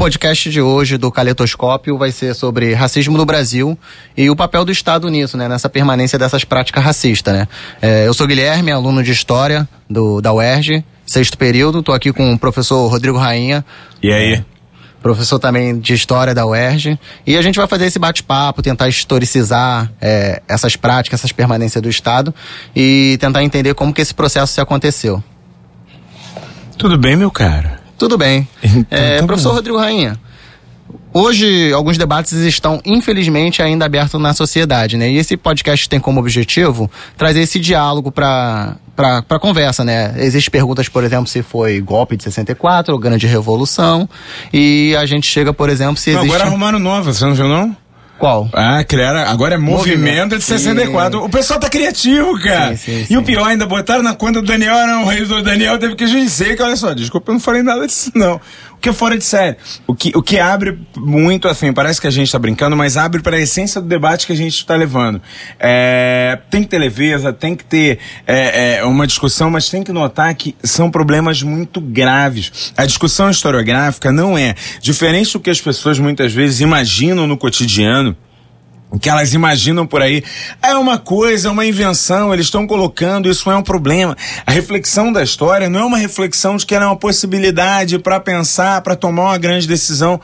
Podcast de hoje do Caletoscópio vai ser sobre racismo no Brasil e o papel do Estado nisso, né? Nessa permanência dessas práticas racistas, né? É, eu sou Guilherme, aluno de História do, da UERJ, sexto período. Estou aqui com o professor Rodrigo Rainha. E aí? É, professor também de História da UERJ. E a gente vai fazer esse bate-papo, tentar historicizar é, essas práticas, essas permanências do Estado e tentar entender como que esse processo se aconteceu. Tudo bem, meu cara? Tudo bem. Então, é, tá professor bom. Rodrigo Rainha, hoje alguns debates estão, infelizmente, ainda abertos na sociedade, né? E esse podcast tem como objetivo trazer esse diálogo para para conversa, né? Existem perguntas, por exemplo, se foi golpe de 64 ou grande revolução. E a gente chega, por exemplo, se existe. agora arrumaram nova, você não viu, não? Qual? Ah, criaram. Agora é movimento, movimento de 64. Sim. O pessoal tá criativo, cara. Sim, sim, e o pior, ainda botaram na conta do Daniel, não. O rei do Daniel teve que dizer que, olha só, desculpa, eu não falei nada disso, não. Que é fora de série. O que, o que abre muito, assim, parece que a gente tá brincando, mas abre para a essência do debate que a gente tá levando. É, tem que ter leveza, tem que ter é, é, uma discussão, mas tem que notar que são problemas muito graves. A discussão historiográfica não é diferente do que as pessoas muitas vezes imaginam no cotidiano que elas imaginam por aí é uma coisa, é uma invenção, eles estão colocando, isso é um problema. A reflexão da história não é uma reflexão de que ela é uma possibilidade para pensar, para tomar uma grande decisão.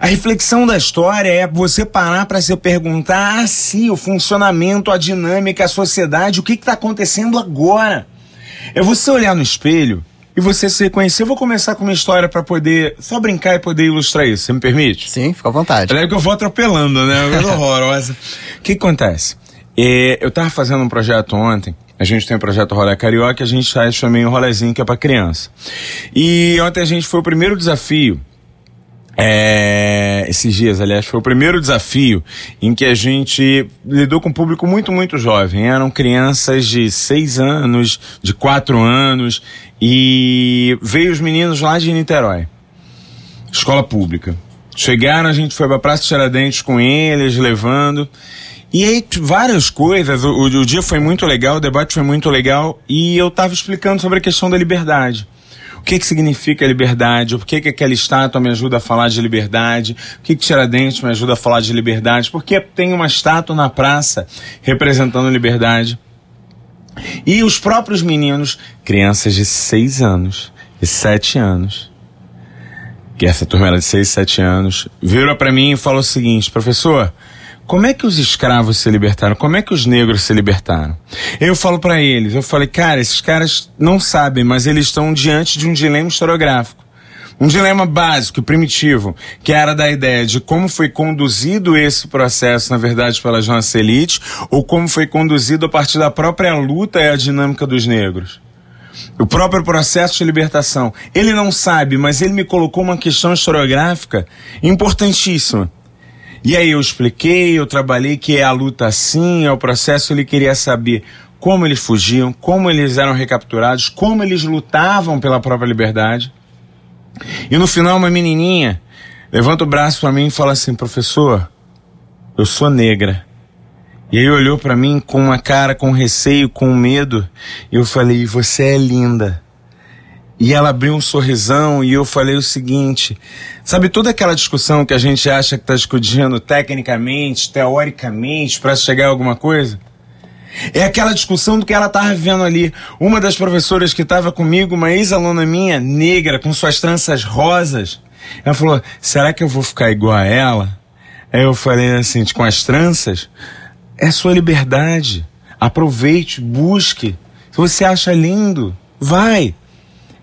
A reflexão da história é você parar para se perguntar assim, o funcionamento, a dinâmica, a sociedade, o que está acontecendo agora. É você olhar no espelho e você se reconhecer. Eu vou começar com uma história para poder só brincar e poder ilustrar isso. Você me permite? Sim, fica à vontade. É que eu vou atropelando, né? Uma coisa horrorosa. O que acontece? É, eu tava fazendo um projeto ontem. A gente tem o um projeto Rolê Carioca, a gente faz também um rolezinho que é para criança. E ontem a gente foi o primeiro desafio é, esses dias, aliás, foi o primeiro desafio em que a gente lidou com um público muito, muito jovem. Eram crianças de seis anos, de quatro anos, e veio os meninos lá de Niterói, escola pública. Chegaram, a gente foi pra Praça Tiradentes com eles, levando. E aí, várias coisas. O, o, dia foi muito legal, o debate foi muito legal, e eu tava explicando sobre a questão da liberdade. O que, que significa liberdade? Por que, que aquela estátua me ajuda a falar de liberdade? O que, que Tiradentes me ajuda a falar de liberdade? Porque tem uma estátua na praça representando liberdade. E os próprios meninos, crianças de 6 anos, de 7 anos, que essa turma era de 6, 7 anos, viram para mim e falou o seguinte: professor, como é que os escravos se libertaram? Como é que os negros se libertaram? Eu falo para eles, eu falei, cara, esses caras não sabem, mas eles estão diante de um dilema historiográfico. Um dilema básico, primitivo, que era da ideia de como foi conduzido esse processo, na verdade, pela nossa elite, ou como foi conduzido a partir da própria luta e a dinâmica dos negros. O próprio processo de libertação. Ele não sabe, mas ele me colocou uma questão historiográfica importantíssima e aí eu expliquei, eu trabalhei que é a luta assim, é o processo, ele queria saber como eles fugiam, como eles eram recapturados, como eles lutavam pela própria liberdade. E no final uma menininha levanta o braço para mim e fala assim: "Professor, eu sou negra". E aí olhou para mim com uma cara com receio, com medo, e eu falei: "Você é linda". E ela abriu um sorrisão e eu falei o seguinte: sabe toda aquela discussão que a gente acha que está discutindo tecnicamente, teoricamente, para chegar a alguma coisa? É aquela discussão do que ela estava vivendo ali. Uma das professoras que estava comigo, uma ex-aluna minha, negra, com suas tranças rosas, ela falou: será que eu vou ficar igual a ela? Aí eu falei assim: com as tranças, é sua liberdade. Aproveite, busque. Se você acha lindo, vai.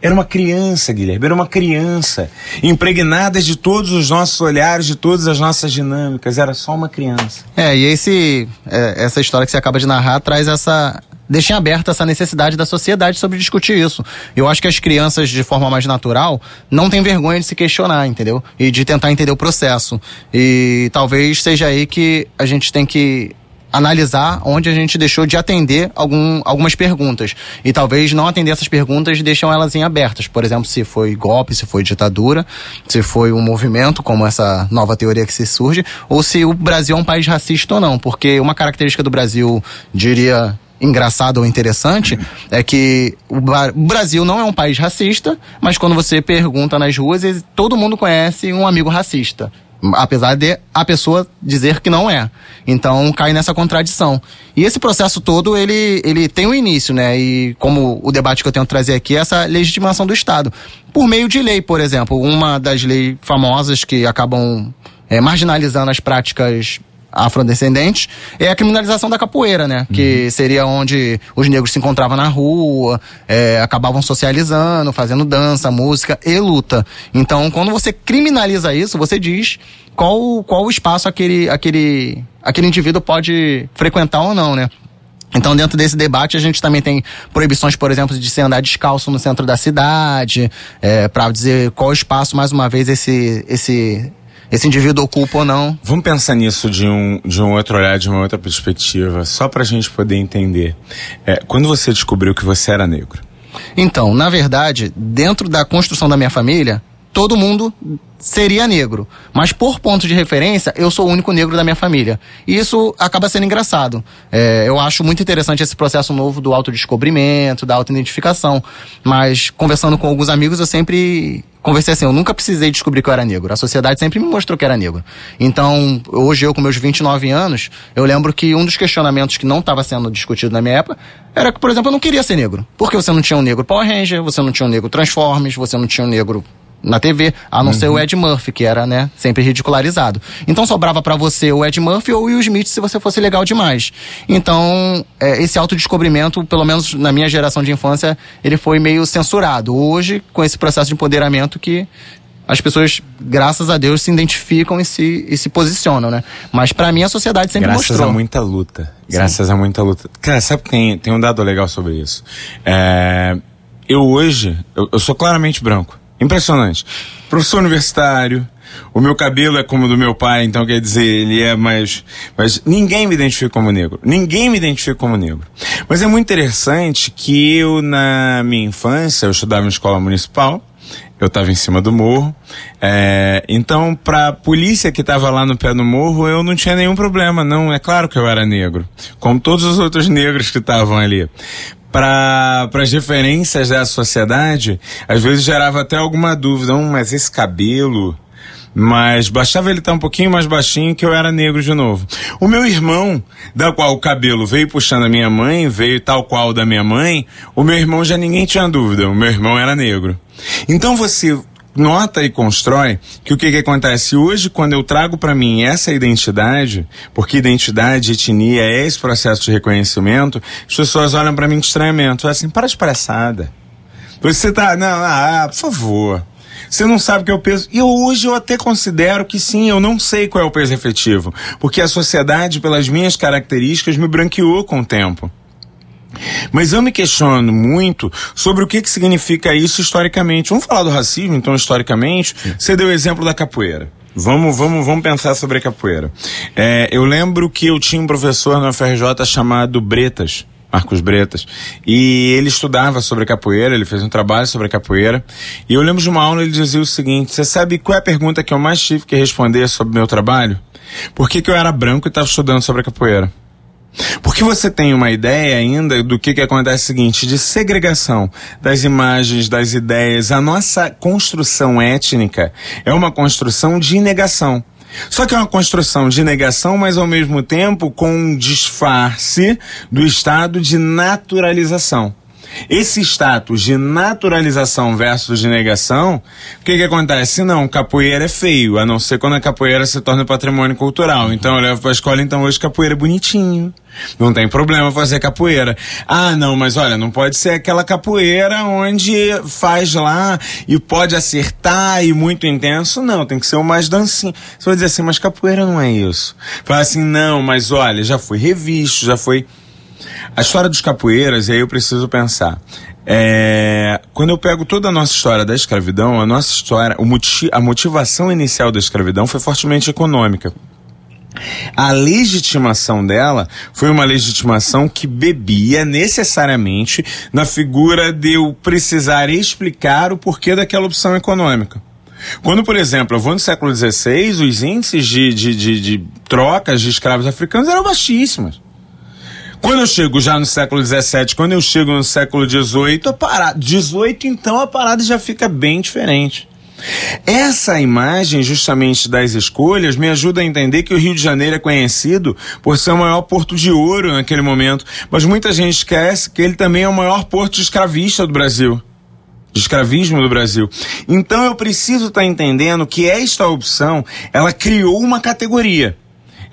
Era uma criança, Guilherme, era uma criança, impregnada de todos os nossos olhares, de todas as nossas dinâmicas, era só uma criança. É, e esse, é, essa história que você acaba de narrar traz essa. Deixa aberta essa necessidade da sociedade sobre discutir isso. Eu acho que as crianças, de forma mais natural, não têm vergonha de se questionar, entendeu? E de tentar entender o processo. E talvez seja aí que a gente tem que analisar onde a gente deixou de atender algum, algumas perguntas. E talvez não atender essas perguntas deixam elas em abertas. Por exemplo, se foi golpe, se foi ditadura, se foi um movimento, como essa nova teoria que se surge, ou se o Brasil é um país racista ou não. Porque uma característica do Brasil, diria engraçado ou interessante é que o Brasil não é um país racista, mas quando você pergunta nas ruas, todo mundo conhece um amigo racista. Apesar de a pessoa dizer que não é. Então cai nessa contradição. E esse processo todo, ele, ele tem um início, né? E como o debate que eu tenho que trazer aqui é essa legitimação do Estado. Por meio de lei, por exemplo. Uma das leis famosas que acabam é, marginalizando as práticas afrodescendentes é a criminalização da capoeira, né? Uhum. Que seria onde os negros se encontravam na rua, é, acabavam socializando, fazendo dança, música e luta. Então, quando você criminaliza isso, você diz qual, qual o espaço aquele, aquele, aquele indivíduo pode frequentar ou não, né? Então, dentro desse debate, a gente também tem proibições, por exemplo, de se andar descalço no centro da cidade, é, para dizer qual espaço, mais uma vez, esse, esse esse indivíduo ocupa ou não. Vamos pensar nisso de um, de um outro olhar, de uma outra perspectiva, só para a gente poder entender. É, quando você descobriu que você era negro? Então, na verdade, dentro da construção da minha família, todo mundo seria negro. Mas por ponto de referência, eu sou o único negro da minha família. E isso acaba sendo engraçado. É, eu acho muito interessante esse processo novo do autodescobrimento, da autoidentificação. Mas conversando com alguns amigos, eu sempre conversei assim, eu nunca precisei descobrir que eu era negro. A sociedade sempre me mostrou que era negro. Então, hoje eu com meus 29 anos, eu lembro que um dos questionamentos que não estava sendo discutido na minha época era que, por exemplo, eu não queria ser negro. Porque você não tinha um negro Power Ranger, você não tinha um negro Transformers, você não tinha um negro na TV, a não uhum. ser o uhum. Ed Murphy, que era, né, sempre ridicularizado. Então sobrava para você o Ed Murphy ou o Will Smith se você fosse legal demais. Então, é, esse autodescobrimento, pelo menos na minha geração de infância, ele foi meio censurado. Hoje, com esse processo de empoderamento que as pessoas, graças a Deus, se identificam e se, e se posicionam, né? Mas para mim a sociedade sempre graças mostrou. Graças a muita luta. Graças Sim. a muita luta. Cara, sabe que tem, tem um dado legal sobre isso? É, eu hoje, eu, eu sou claramente branco. Impressionante. Professor universitário, o meu cabelo é como o do meu pai, então quer dizer, ele é mais. Mas ninguém me identifica como negro. Ninguém me identifica como negro. Mas é muito interessante que eu, na minha infância, eu estudava em escola municipal, eu estava em cima do morro. É, então, para a polícia que estava lá no pé do morro, eu não tinha nenhum problema. Não, é claro que eu era negro, como todos os outros negros que estavam ali para as referências da sociedade, às vezes gerava até alguma dúvida, hum, mas esse cabelo. Mas bastava ele estar um pouquinho mais baixinho que eu era negro de novo. O meu irmão, da qual o cabelo veio puxando a minha mãe, veio tal qual da minha mãe, o meu irmão já ninguém tinha dúvida, o meu irmão era negro. Então você nota e constrói que o que, que acontece hoje quando eu trago para mim essa identidade, porque identidade, etnia é esse processo de reconhecimento, as pessoas olham para mim com estranhamento, assim, para de palhaçada. Você tá, não, ah, por favor. Você não sabe o que é o peso. E hoje eu até considero que sim, eu não sei qual é o peso efetivo. Porque a sociedade, pelas minhas características, me branqueou com o tempo. Mas eu me questiono muito sobre o que, que significa isso historicamente. Vamos falar do racismo, então, historicamente. Sim. Você deu o exemplo da capoeira. Vamos, vamos, vamos pensar sobre a capoeira. É, eu lembro que eu tinha um professor na FRJ chamado Bretas. Marcos Bretas. E ele estudava sobre capoeira, ele fez um trabalho sobre a capoeira. E eu lembro de uma aula, ele dizia o seguinte: Você sabe qual é a pergunta que eu mais tive que responder sobre o meu trabalho? Por que, que eu era branco e estava estudando sobre a capoeira? Porque você tem uma ideia ainda do que, que acontece o seguinte, de segregação das imagens, das ideias. A nossa construção étnica é uma construção de negação. Só que é uma construção de negação, mas ao mesmo tempo com um disfarce do estado de naturalização. Esse status de naturalização versus de negação, o que que acontece? Não, capoeira é feio, a não ser quando a capoeira se torna patrimônio cultural. Então eu levo pra escola, então hoje capoeira é bonitinho. Não tem problema fazer capoeira. Ah, não, mas olha, não pode ser aquela capoeira onde faz lá e pode acertar e muito intenso. Não, tem que ser o mais dancinho. Você vai dizer assim, mas capoeira não é isso. Fala assim, não, mas olha, já foi revisto, já foi. A história dos capoeiras, e aí eu preciso pensar. É, quando eu pego toda a nossa história da escravidão, a nossa história, a motivação inicial da escravidão foi fortemente econômica. A legitimação dela foi uma legitimação que bebia necessariamente na figura de eu precisar explicar o porquê daquela opção econômica. Quando, por exemplo, eu vou no século XVI, os índices de, de, de, de trocas de escravos africanos eram baixíssimos. Quando eu chego já no século XVII, quando eu chego no século XVIII, a parada, 18 então a parada já fica bem diferente. Essa imagem, justamente das escolhas, me ajuda a entender que o Rio de Janeiro é conhecido por ser o maior porto de ouro naquele momento, mas muita gente esquece que ele também é o maior porto escravista do Brasil. De escravismo do Brasil. Então eu preciso estar tá entendendo que esta opção, ela criou uma categoria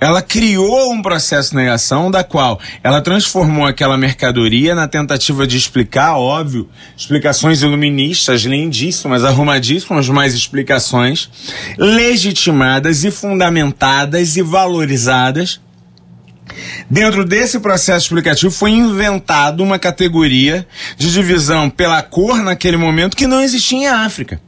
ela criou um processo de negação da qual ela transformou aquela mercadoria na tentativa de explicar, óbvio, explicações iluministas, lindíssimas, arrumadíssimas, mas explicações legitimadas e fundamentadas e valorizadas. Dentro desse processo explicativo foi inventada uma categoria de divisão pela cor naquele momento que não existia em África.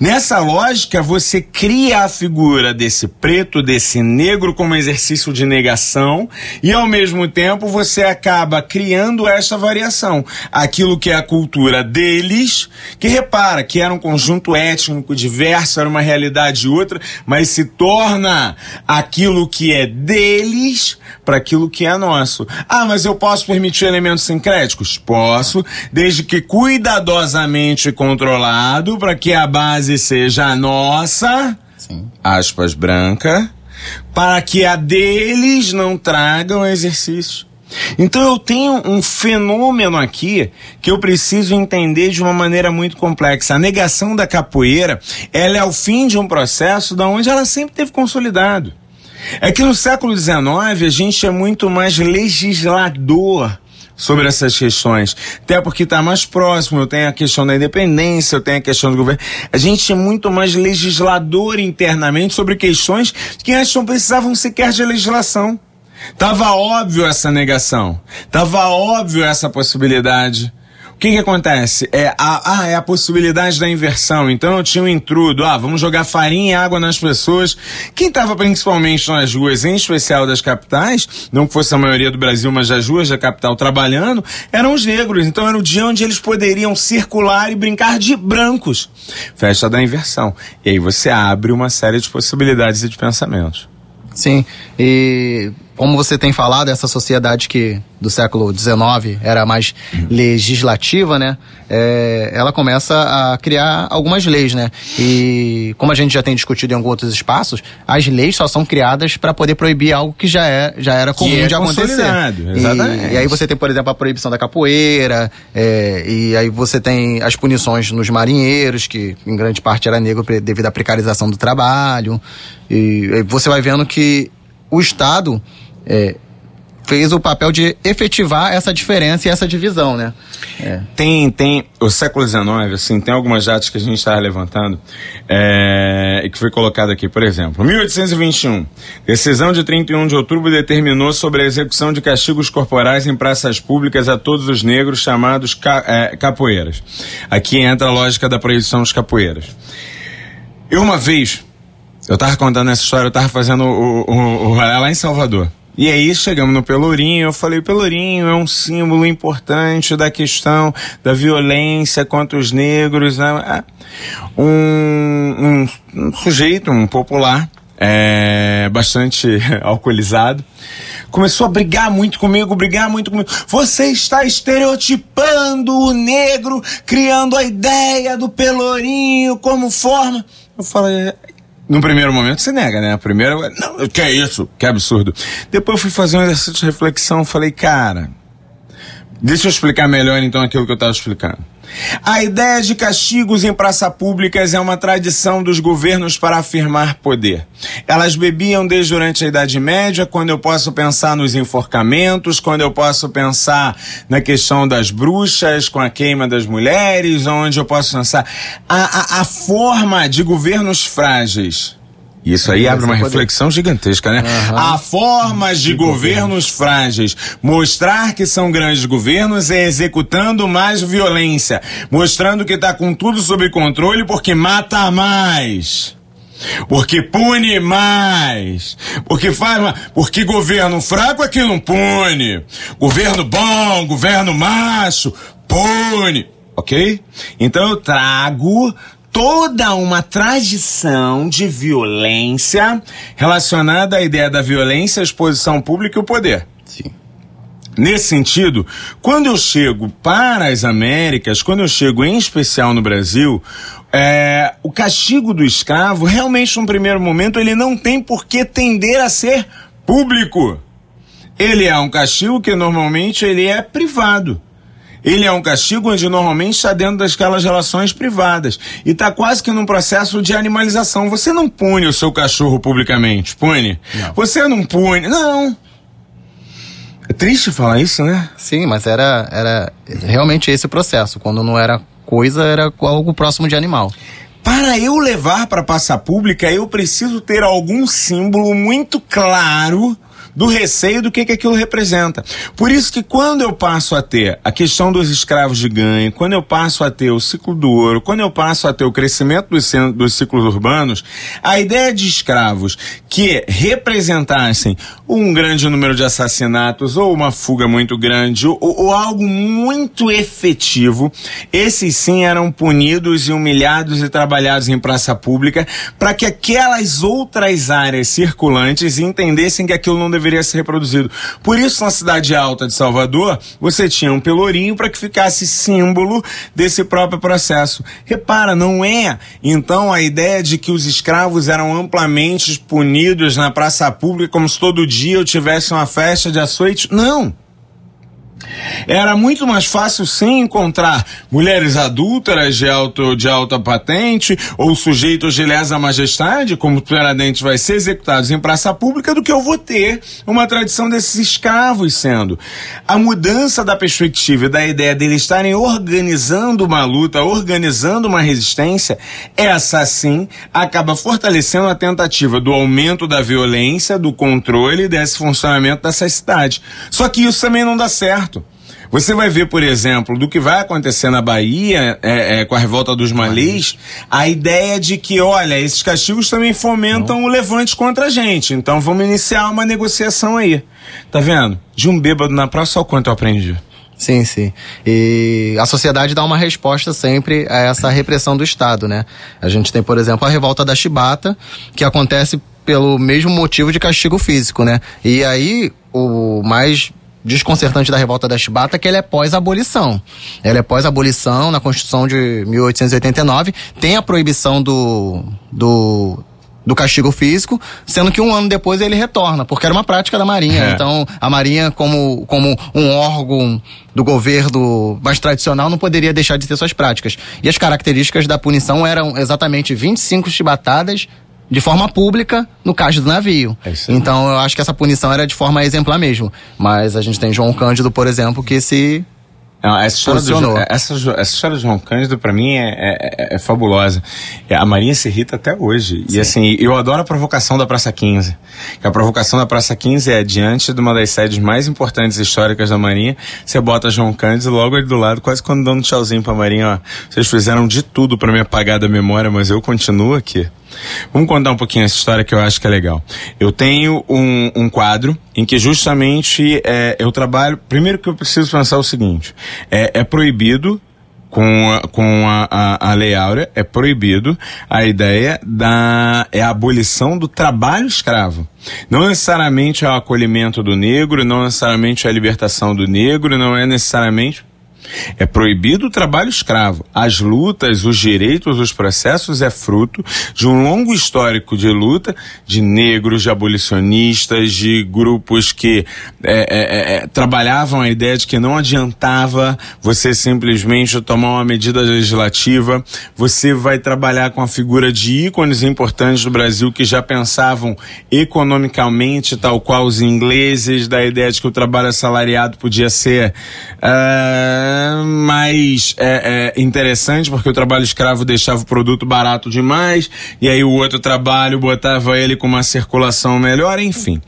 Nessa lógica, você cria a figura desse preto, desse negro como exercício de negação e ao mesmo tempo você acaba criando essa variação. Aquilo que é a cultura deles, que repara que era um conjunto étnico diverso, era uma realidade outra, mas se torna aquilo que é deles para aquilo que é nosso. Ah, mas eu posso permitir elementos sincréticos? Posso, desde que cuidadosamente controlado para que a base base seja a nossa, Sim. aspas branca, para que a deles não tragam exercício. Então eu tenho um fenômeno aqui que eu preciso entender de uma maneira muito complexa. A negação da capoeira, ela é o fim de um processo da onde ela sempre teve consolidado. É que no século XIX a gente é muito mais legislador sobre essas questões. Até porque está mais próximo, eu tenho a questão da independência, eu tenho a questão do governo. A gente é muito mais legislador internamente sobre questões que antes não precisavam sequer de legislação. Tava óbvio essa negação. Tava óbvio essa possibilidade. O que que acontece? É a, ah, é a possibilidade da inversão. Então eu tinha um intrudo, ah, vamos jogar farinha e água nas pessoas. Quem estava principalmente nas ruas, em especial das capitais, não que fosse a maioria do Brasil, mas das ruas da capital trabalhando, eram os negros. Então era o dia onde eles poderiam circular e brincar de brancos. Festa da inversão. E aí você abre uma série de possibilidades e de pensamentos. Sim, e como você tem falado, essa sociedade que do século XIX era mais legislativa, né? É, ela começa a criar algumas leis, né? E como a gente já tem discutido em alguns outros espaços, as leis só são criadas para poder proibir algo que já, é, já era comum é de acontecer. Exatamente. E, e, aí você tem, por exemplo, a proibição da capoeira, é, e aí você tem as punições nos marinheiros, que em grande parte era negro devido à precarização do trabalho. E, e você vai vendo que o Estado é, fez o papel de efetivar essa diferença e essa divisão, né? É. Tem, tem, o século XIX, assim, tem algumas datas que a gente está levantando é, e que foi colocado aqui, por exemplo, 1821, decisão de 31 de outubro determinou sobre a execução de castigos corporais em praças públicas a todos os negros chamados ca, é, capoeiras. Aqui entra a lógica da proibição dos capoeiras. Eu uma vez, eu tava contando essa história, eu tava fazendo o, o, o lá em Salvador. E aí chegamos no Pelourinho, eu falei, Pelourinho é um símbolo importante da questão da violência contra os negros, né? É. Um, um, um sujeito, um popular, é, bastante alcoolizado, começou a brigar muito comigo, brigar muito comigo. Você está estereotipando o negro, criando a ideia do pelourinho como forma. Eu falei, no primeiro momento você nega, né? Primeiro, não, que é isso? Que absurdo. Depois eu fui fazer um exercício de reflexão, falei, cara, deixa eu explicar melhor então aquilo que eu estava explicando. A ideia de castigos em praças públicas é uma tradição dos governos para afirmar poder. Elas bebiam desde durante a Idade Média, quando eu posso pensar nos enforcamentos, quando eu posso pensar na questão das bruxas, com a queima das mulheres, onde eu posso pensar a, a, a forma de governos frágeis isso aí abre uma reflexão gigantesca, né? Uhum. Há formas de, de governos frágeis. Mostrar que são grandes governos é executando mais violência. Mostrando que está com tudo sob controle porque mata mais. Porque pune mais. Porque faz mais. Porque governo fraco é que não pune. Governo bom, governo macho, pune. Ok? Então eu trago toda uma tradição de violência relacionada à ideia da violência, a exposição pública e o poder. Sim. Nesse sentido, quando eu chego para as Américas, quando eu chego em especial no Brasil, é, o castigo do escravo, realmente, num primeiro momento, ele não tem por que tender a ser público. Ele é um castigo que normalmente ele é privado. Ele é um castigo onde normalmente está dentro daquelas relações privadas. E está quase que num processo de animalização. Você não pune o seu cachorro publicamente, pune? Não. Você não pune. Não. É triste falar isso, né? Sim, mas era, era realmente esse o processo. Quando não era coisa, era algo próximo de animal. Para eu levar para a praça pública, eu preciso ter algum símbolo muito claro do receio do que, que aquilo representa. Por isso que quando eu passo a ter a questão dos escravos de ganho, quando eu passo a ter o ciclo do ouro, quando eu passo a ter o crescimento dos, dos ciclos urbanos, a ideia de escravos que representassem um grande número de assassinatos ou uma fuga muito grande ou, ou algo muito efetivo, esses sim eram punidos e humilhados e trabalhados em praça pública para que aquelas outras áreas circulantes entendessem que aquilo não deveria deveria ser reproduzido. Por isso, na cidade alta de Salvador, você tinha um pelourinho para que ficasse símbolo desse próprio processo. Repara, não é então a ideia de que os escravos eram amplamente punidos na praça pública como se todo dia eu tivesse uma festa de açoite. Não. Era muito mais fácil sim encontrar mulheres adúlteras de, alto, de alta patente ou sujeitos de lesa majestade, como plenamente vai ser executados em praça pública, do que eu vou ter uma tradição desses escravos sendo. A mudança da perspectiva e da ideia deles estarem organizando uma luta, organizando uma resistência, essa sim acaba fortalecendo a tentativa do aumento da violência, do controle desse funcionamento dessa cidade. Só que isso também não dá certo. Você vai ver, por exemplo, do que vai acontecer na Bahia é, é, com a revolta dos malês, a ideia de que, olha, esses castigos também fomentam Não. o levante contra a gente. Então vamos iniciar uma negociação aí. Tá vendo? De um bêbado na praça, só quanto eu aprendi. Sim, sim. E a sociedade dá uma resposta sempre a essa repressão do Estado, né? A gente tem, por exemplo, a revolta da chibata, que acontece pelo mesmo motivo de castigo físico, né? E aí, o mais desconcertante da revolta da Chibata que ela é pós-abolição. Ela é pós-abolição na Constituição de 1889, tem a proibição do, do do castigo físico, sendo que um ano depois ele retorna, porque era uma prática da Marinha. É. Então, a Marinha, como, como um órgão do governo mais tradicional, não poderia deixar de ter suas práticas. E as características da punição eram exatamente 25 chibatadas de forma pública no caixa do navio. É então eu acho que essa punição era de forma exemplar mesmo. Mas a gente tem João Cândido, por exemplo, que se não, essa, história do, essa, essa história de João Cândido, para mim, é, é, é, fabulosa. A Marinha se irrita até hoje. Sim. E assim, eu adoro a provocação da Praça 15. Que a provocação da Praça 15 é diante de uma das sedes mais importantes históricas da Marinha. Você bota João Cândido logo ali do lado, quase quando dando um tchauzinho pra Marinha, ó. Vocês fizeram de tudo para me apagar da memória, mas eu continuo aqui. Vamos contar um pouquinho essa história que eu acho que é legal. Eu tenho um, um quadro em que justamente é, eu trabalho. Primeiro que eu preciso pensar o seguinte: é, é proibido com, a, com a, a, a, Lei Áurea, é proibido a ideia da é a abolição do trabalho escravo. Não necessariamente é o acolhimento do negro, não necessariamente é a libertação do negro, não é necessariamente é proibido o trabalho escravo. As lutas, os direitos, os processos é fruto de um longo histórico de luta de negros, de abolicionistas, de grupos que é, é, é, é, trabalhavam a ideia de que não adiantava você simplesmente tomar uma medida legislativa. Você vai trabalhar com a figura de ícones importantes do Brasil que já pensavam economicamente, tal qual os ingleses, da ideia de que o trabalho assalariado podia ser. Uh, mais é, é, interessante, porque o trabalho escravo deixava o produto barato demais, e aí o outro trabalho botava ele com uma circulação melhor, enfim.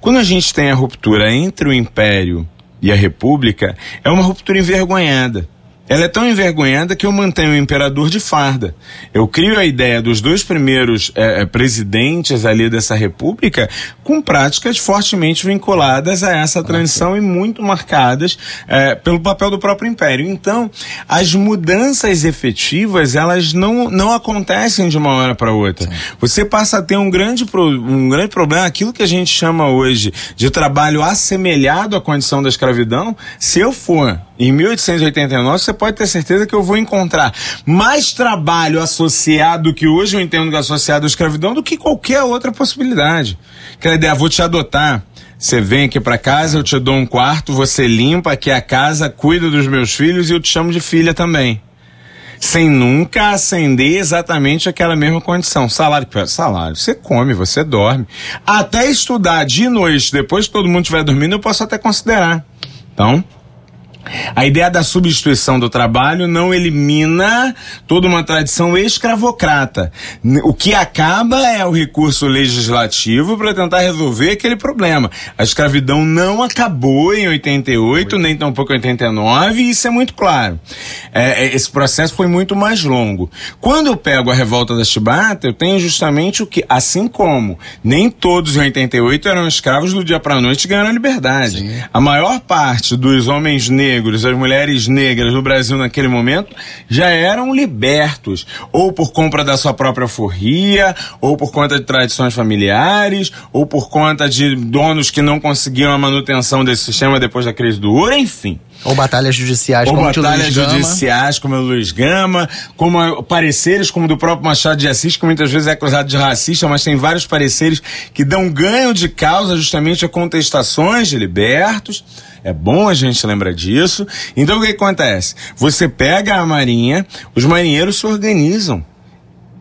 Quando a gente tem a ruptura entre o Império e a República, é uma ruptura envergonhada. Ela é tão envergonhada que eu mantenho o imperador de farda. Eu crio a ideia dos dois primeiros é, presidentes ali dessa república com práticas fortemente vinculadas a essa transição e muito marcadas é, pelo papel do próprio império. Então, as mudanças efetivas, elas não, não acontecem de uma hora para outra. Sim. Você passa a ter um grande, pro, um grande problema, aquilo que a gente chama hoje de trabalho assemelhado à condição da escravidão, se eu for em 1889, você pode ter certeza que eu vou encontrar mais trabalho associado que hoje eu entendo que é associado à escravidão do que qualquer outra possibilidade. Aquela ideia, vou te adotar. Você vem aqui para casa, eu te dou um quarto, você limpa aqui a casa, cuida dos meus filhos e eu te chamo de filha também. Sem nunca acender exatamente aquela mesma condição. Salário, salário. Você come, você dorme. Até estudar de noite, depois que todo mundo estiver dormindo, eu posso até considerar. Então, a ideia da substituição do trabalho não elimina toda uma tradição escravocrata. O que acaba é o recurso legislativo para tentar resolver aquele problema. A escravidão não acabou em 88, nem tampouco em 89, e isso é muito claro. É, é, esse processo foi muito mais longo. Quando eu pego a revolta da Chibata, eu tenho justamente o que, assim como nem todos em 88 eram escravos do dia para noite e ganharam a liberdade. Sim. A maior parte dos homens negros negros, as mulheres negras no Brasil naquele momento já eram libertos, ou por compra da sua própria forria, ou por conta de tradições familiares, ou por conta de donos que não conseguiam a manutenção desse sistema depois da crise do ouro, enfim. Ou batalhas judiciais Ou como batalhas judiciais como o Luiz Gama, como pareceres como do próprio Machado de Assis, que muitas vezes é acusado de racista, mas tem vários pareceres que dão ganho de causa justamente a contestações de libertos. É bom a gente lembrar disso. Então o que acontece? Você pega a marinha, os marinheiros se organizam.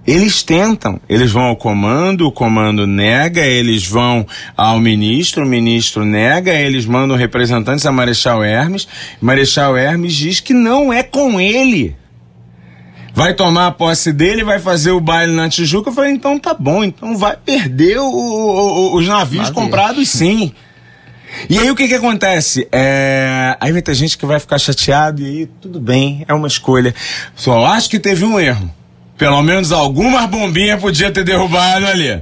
Eles tentam, eles vão ao comando, o comando nega, eles vão ao ministro, o ministro nega, eles mandam representantes a Marechal Hermes, Marechal Hermes diz que não é com ele. Vai tomar a posse dele, vai fazer o baile na Tijuca. Eu falei, então tá bom, então vai perder o, o, os navios Navio. comprados sim. E aí o que que acontece? É... Aí vai ter gente que vai ficar chateado e aí tudo bem, é uma escolha. Só acho que teve um erro. Pelo menos algumas bombinhas podia ter derrubado ali.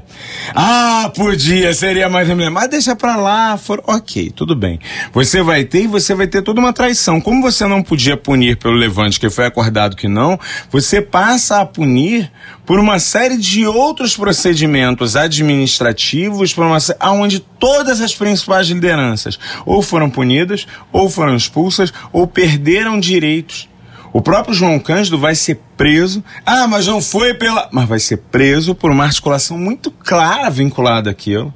Ah, podia, seria mais Mas deixa pra lá, for... ok, tudo bem. Você vai ter e você vai ter toda uma traição. Como você não podia punir pelo levante, que foi acordado que não, você passa a punir por uma série de outros procedimentos administrativos, por uma... onde todas as principais lideranças ou foram punidas, ou foram expulsas, ou perderam direitos o próprio João Cândido vai ser preso. Ah, mas não foi pela. Mas vai ser preso por uma articulação muito clara vinculada àquilo.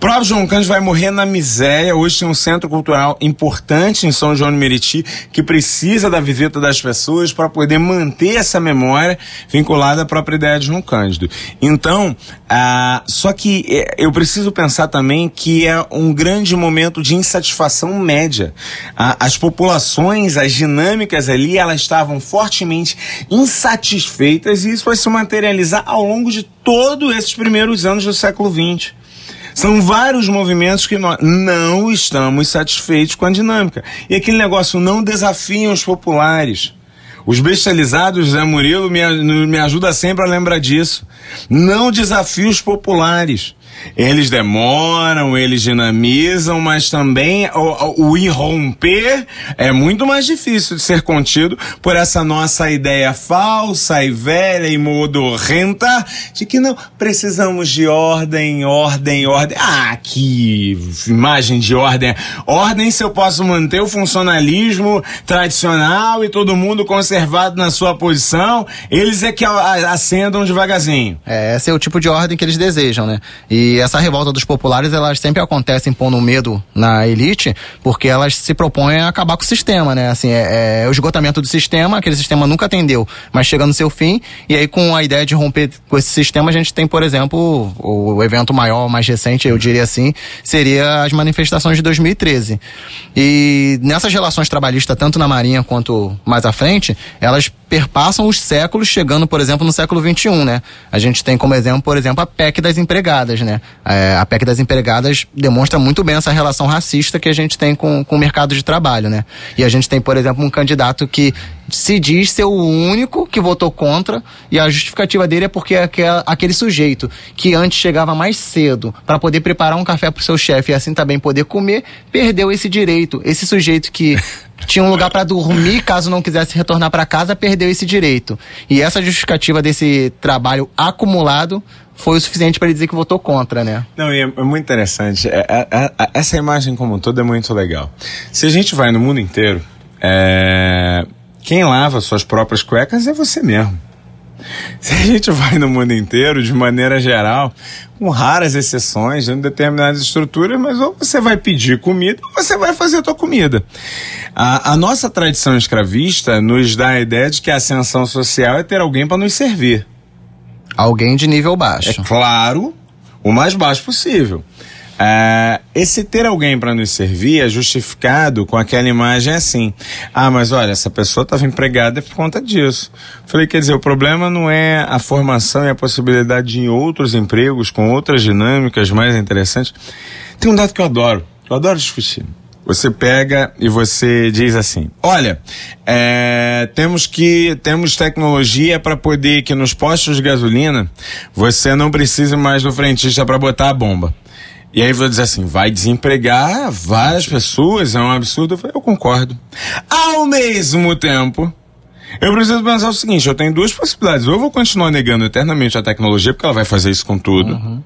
Próprio João Cândido vai morrer na miséria. Hoje tem um centro cultural importante em São João de Meriti que precisa da visita das pessoas para poder manter essa memória vinculada à própria ideia de João Cândido. Então, ah, só que eh, eu preciso pensar também que é um grande momento de insatisfação média. Ah, as populações, as dinâmicas ali, elas estavam fortemente insatisfeitas e isso vai se materializar ao longo de todos esses primeiros anos do século XX. São vários movimentos que nós não estamos satisfeitos com a dinâmica. E aquele negócio não desafiam os populares. Os bestializados, Zé Murilo, me, me ajuda sempre a lembrar disso. Não desafia os populares. Eles demoram, eles dinamizam, mas também o, o irromper é muito mais difícil de ser contido por essa nossa ideia falsa e velha e modorrenta de que não precisamos de ordem, ordem, ordem. Ah, que imagem de ordem. Ordem se eu posso manter o funcionalismo tradicional e todo mundo conservado na sua posição, eles é que acendam devagarzinho. É, esse é o tipo de ordem que eles desejam, né? E e essa revolta dos populares, elas sempre acontecem pondo medo na elite, porque elas se propõem a acabar com o sistema, né? Assim, é, é o esgotamento do sistema, aquele sistema nunca atendeu, mas chega no seu fim, e aí com a ideia de romper com esse sistema, a gente tem, por exemplo, o, evento maior, mais recente, eu diria assim, seria as manifestações de 2013. E nessas relações trabalhistas, tanto na Marinha quanto mais à frente, elas perpassam os séculos, chegando, por exemplo, no século XXI, né? A gente tem como exemplo, por exemplo, a PEC das empregadas, né? É, a PEC das empregadas demonstra muito bem essa relação racista que a gente tem com, com o mercado de trabalho, né? E a gente tem, por exemplo, um candidato que se diz ser o único que votou contra e a justificativa dele é porque aquele sujeito que antes chegava mais cedo para poder preparar um café para o seu chefe e assim também poder comer, perdeu esse direito. Esse sujeito que tinha um lugar para dormir caso não quisesse retornar para casa, perdeu esse direito. E essa justificativa desse trabalho acumulado foi o suficiente para ele dizer que votou contra, né? Não, e é, é muito interessante. É, é, é, essa imagem como um todo é muito legal. Se a gente vai no mundo inteiro, é, quem lava suas próprias cuecas é você mesmo. Se a gente vai no mundo inteiro, de maneira geral, com raras exceções, em determinadas estruturas, mas ou você vai pedir comida ou você vai fazer a tua comida. A, a nossa tradição escravista nos dá a ideia de que a ascensão social é ter alguém para nos servir. Alguém de nível baixo. É claro, o mais baixo possível. É, esse ter alguém para nos servir é justificado com aquela imagem assim. Ah, mas olha, essa pessoa estava empregada por conta disso. Falei, quer dizer, o problema não é a formação e a possibilidade de outros empregos com outras dinâmicas mais interessantes. Tem um dado que eu adoro, eu adoro discutir. Você pega e você diz assim: olha, é, temos que temos tecnologia para poder que nos postos de gasolina você não precise mais do frentista para botar a bomba. E aí vou dizer assim, vai desempregar várias pessoas, é um absurdo. Eu, falei, eu concordo. Ao mesmo tempo, eu preciso pensar o seguinte: eu tenho duas possibilidades. Ou eu vou continuar negando eternamente a tecnologia, porque ela vai fazer isso com tudo. Uhum.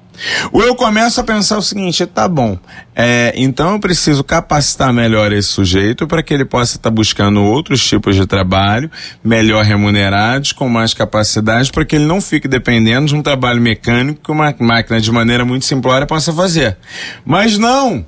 Ou eu começo a pensar o seguinte: tá bom, é, então eu preciso capacitar melhor esse sujeito para que ele possa estar tá buscando outros tipos de trabalho, melhor remunerados, com mais capacidade, para que ele não fique dependendo de um trabalho mecânico que uma máquina de maneira muito simplória possa fazer. Mas não!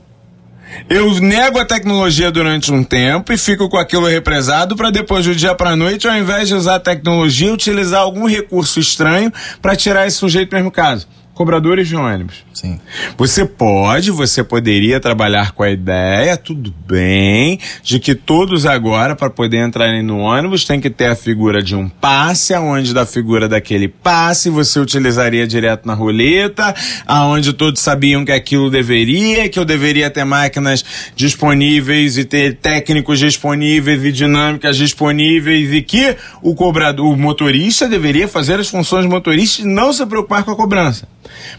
Eu nego a tecnologia durante um tempo e fico com aquilo represado para depois do dia para noite, ao invés de usar a tecnologia, utilizar algum recurso estranho para tirar esse sujeito do mesmo caso cobradores de ônibus. Sim. Você pode, você poderia trabalhar com a ideia, tudo bem, de que todos agora, para poder entrarem no ônibus, tem que ter a figura de um passe, aonde da figura daquele passe você utilizaria direto na roleta, aonde todos sabiam que aquilo deveria, que eu deveria ter máquinas disponíveis e ter técnicos disponíveis e dinâmicas disponíveis e que o cobrador, o motorista deveria fazer as funções motoristas e não se preocupar com a cobrança.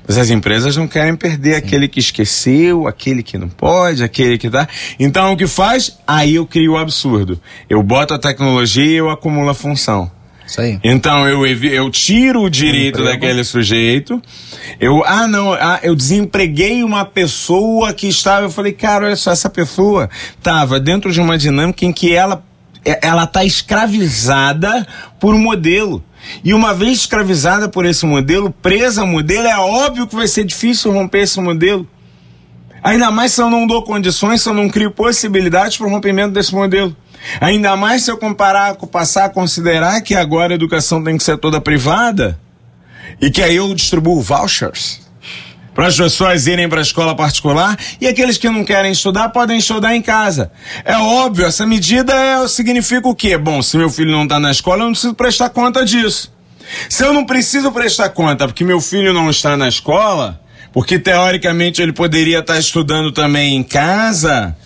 Mas as empresas não querem perder aquele que esqueceu, aquele que não pode, aquele que dá. Então o que faz? Aí eu crio o absurdo. Eu boto a tecnologia e eu acumulo a função. Isso aí. Então eu, eu tiro o direito daquele sujeito. Eu, ah, não, ah, eu desempreguei uma pessoa que estava. Eu falei, cara, olha só, essa pessoa estava dentro de uma dinâmica em que ela ela está escravizada por um modelo. E uma vez escravizada por esse modelo, presa ao modelo, é óbvio que vai ser difícil romper esse modelo. Ainda mais se eu não dou condições, se eu não crio possibilidades para o rompimento desse modelo. Ainda mais se eu comparar, passar a considerar que agora a educação tem que ser toda privada e que aí eu distribuo vouchers para as pessoas irem para a escola particular e aqueles que não querem estudar podem estudar em casa. É óbvio, essa medida é, significa o quê? Bom, se meu filho não está na escola, eu não preciso prestar conta disso. Se eu não preciso prestar conta porque meu filho não está na escola, porque teoricamente ele poderia estar estudando também em casa,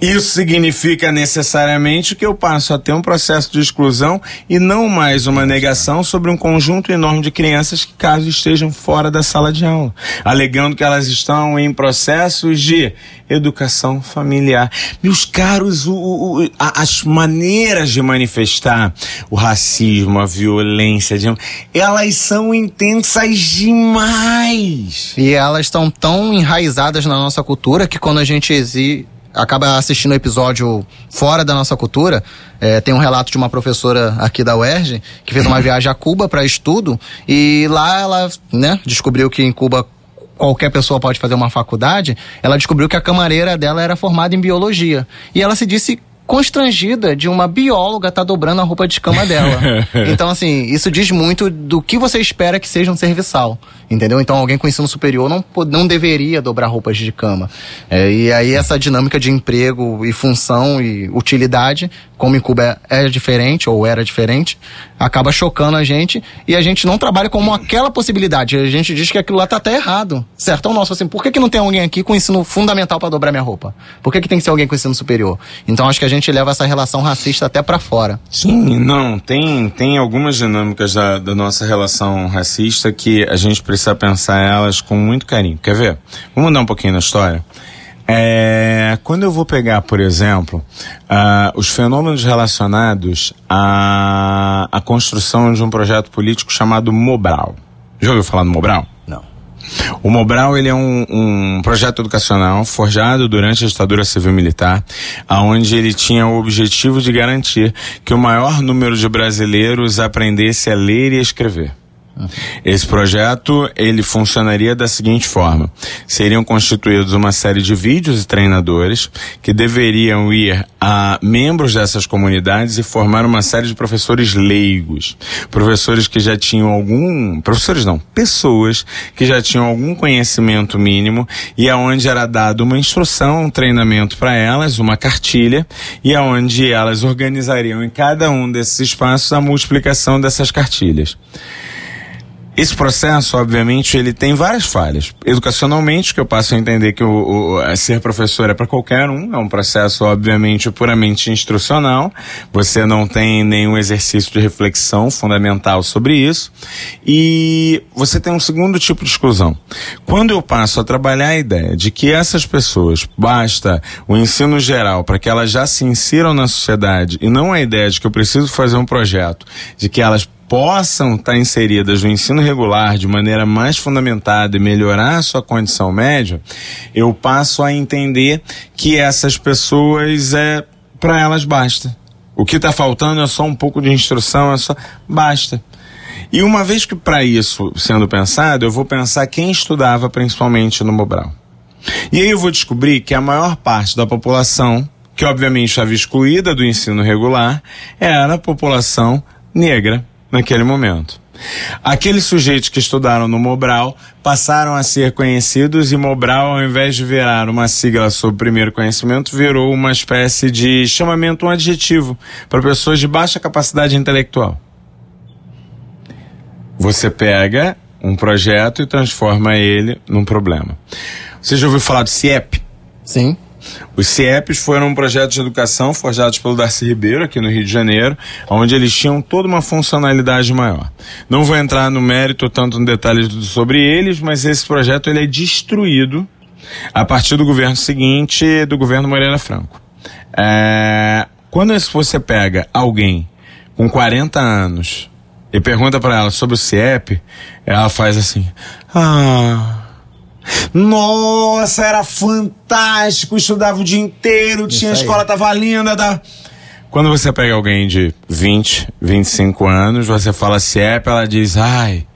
isso significa necessariamente que eu passo a ter um processo de exclusão e não mais uma negação sobre um conjunto enorme de crianças que, caso estejam fora da sala de aula, alegando que elas estão em processos de educação familiar. Meus caros, o, o, as maneiras de manifestar o racismo, a violência, elas são intensas demais. E elas estão tão enraizadas na nossa cultura que quando a gente exige acaba assistindo o episódio fora da nossa cultura. É, tem um relato de uma professora aqui da UERJ que fez uma viagem a Cuba para estudo e lá ela né, descobriu que em Cuba qualquer pessoa pode fazer uma faculdade. Ela descobriu que a camareira dela era formada em biologia e ela se disse constrangida de uma bióloga estar tá dobrando a roupa de cama dela. então, assim, isso diz muito do que você espera que seja um serviçal. Entendeu? Então, alguém com ensino superior não, não deveria dobrar roupas de cama. É, e aí, essa dinâmica de emprego e função e utilidade, como em Cuba é, é diferente, ou era diferente, acaba chocando a gente e a gente não trabalha como aquela possibilidade. A gente diz que aquilo lá tá até errado. Certo? Então, nosso, assim, por que, que não tem alguém aqui com ensino fundamental para dobrar minha roupa? Por que, que tem que ser alguém com ensino superior? Então, acho que a gente gente leva essa relação racista até para fora. Sim, não, tem, tem algumas dinâmicas da, da nossa relação racista que a gente precisa pensar elas com muito carinho. Quer ver? Vamos mudar um pouquinho na história? É, quando eu vou pegar, por exemplo, uh, os fenômenos relacionados à, à construção de um projeto político chamado Mobral. Já ouviu falar do Mobral? Não. O Mobral ele é um, um projeto educacional forjado durante a ditadura civil-militar, aonde ele tinha o objetivo de garantir que o maior número de brasileiros aprendesse a ler e escrever. Esse projeto ele funcionaria da seguinte forma: seriam constituídos uma série de vídeos e treinadores que deveriam ir a membros dessas comunidades e formar uma série de professores leigos, professores que já tinham algum, professores não, pessoas que já tinham algum conhecimento mínimo e aonde era dado uma instrução, um treinamento para elas, uma cartilha e aonde elas organizariam em cada um desses espaços a multiplicação dessas cartilhas. Esse processo, obviamente, ele tem várias falhas. Educacionalmente, que eu passo a entender que o, o ser professor é para qualquer um, é um processo, obviamente, puramente instrucional. Você não tem nenhum exercício de reflexão fundamental sobre isso. E você tem um segundo tipo de exclusão. Quando eu passo a trabalhar a ideia de que essas pessoas basta o ensino geral para que elas já se insiram na sociedade e não a ideia de que eu preciso fazer um projeto de que elas possam estar inseridas no ensino regular de maneira mais fundamentada e melhorar a sua condição média, eu passo a entender que essas pessoas é para elas basta. O que está faltando é só um pouco de instrução, é só basta. E uma vez que para isso sendo pensado, eu vou pensar quem estudava principalmente no Mobral. E aí eu vou descobrir que a maior parte da população, que obviamente estava excluída do ensino regular, era a população negra naquele momento. Aqueles sujeitos que estudaram no Mobral passaram a ser conhecidos e Mobral, ao invés de virar uma sigla sobre primeiro conhecimento, virou uma espécie de chamamento, um adjetivo para pessoas de baixa capacidade intelectual. Você pega um projeto e transforma ele num problema. Você já ouviu falar do CIEP? Sim. Os CIEPs foram um projeto de educação forjados pelo Darcy Ribeiro, aqui no Rio de Janeiro, onde eles tinham toda uma funcionalidade maior. Não vou entrar no mérito tanto no detalhe sobre eles, mas esse projeto ele é destruído a partir do governo seguinte, do governo Moreira Franco. É, quando você pega alguém com 40 anos e pergunta para ela sobre o CIEP, ela faz assim: Ah nossa, era fantástico, estudava o dia inteiro, Isso tinha a escola, tava linda. Da... Quando você pega alguém de 20, 25 anos, você fala CIEP, ela diz, ai,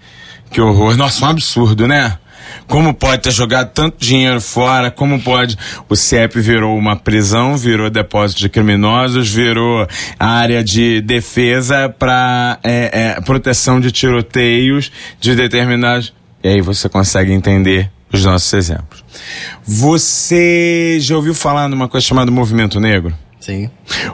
que horror. Nossa, um absurdo, né? Como pode ter jogado tanto dinheiro fora? Como pode? O CIEP virou uma prisão, virou depósito de criminosos, virou área de defesa para é, é, proteção de tiroteios de determinados. E aí você consegue entender os nossos exemplos. Você já ouviu falar numa coisa chamada movimento negro? Sim.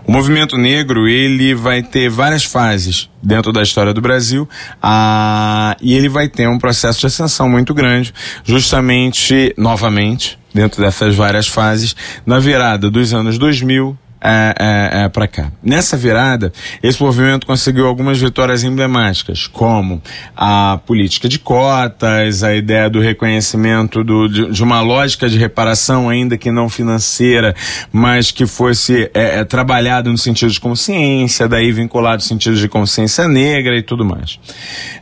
O movimento negro ele vai ter várias fases dentro da história do Brasil ah, e ele vai ter um processo de ascensão muito grande, justamente novamente dentro dessas várias fases na virada dos anos 2000 é, é, é para cá. Nessa virada, esse movimento conseguiu algumas vitórias emblemáticas, como a política de cotas, a ideia do reconhecimento do, de, de, uma lógica de reparação, ainda que não financeira, mas que fosse é, é, trabalhada no sentido de consciência, daí vinculado no sentido de consciência negra e tudo mais.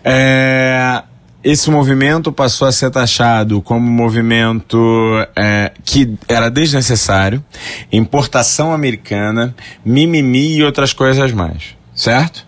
É, esse movimento passou a ser taxado como um movimento é, que era desnecessário, importação americana, mimimi e outras coisas mais. Certo?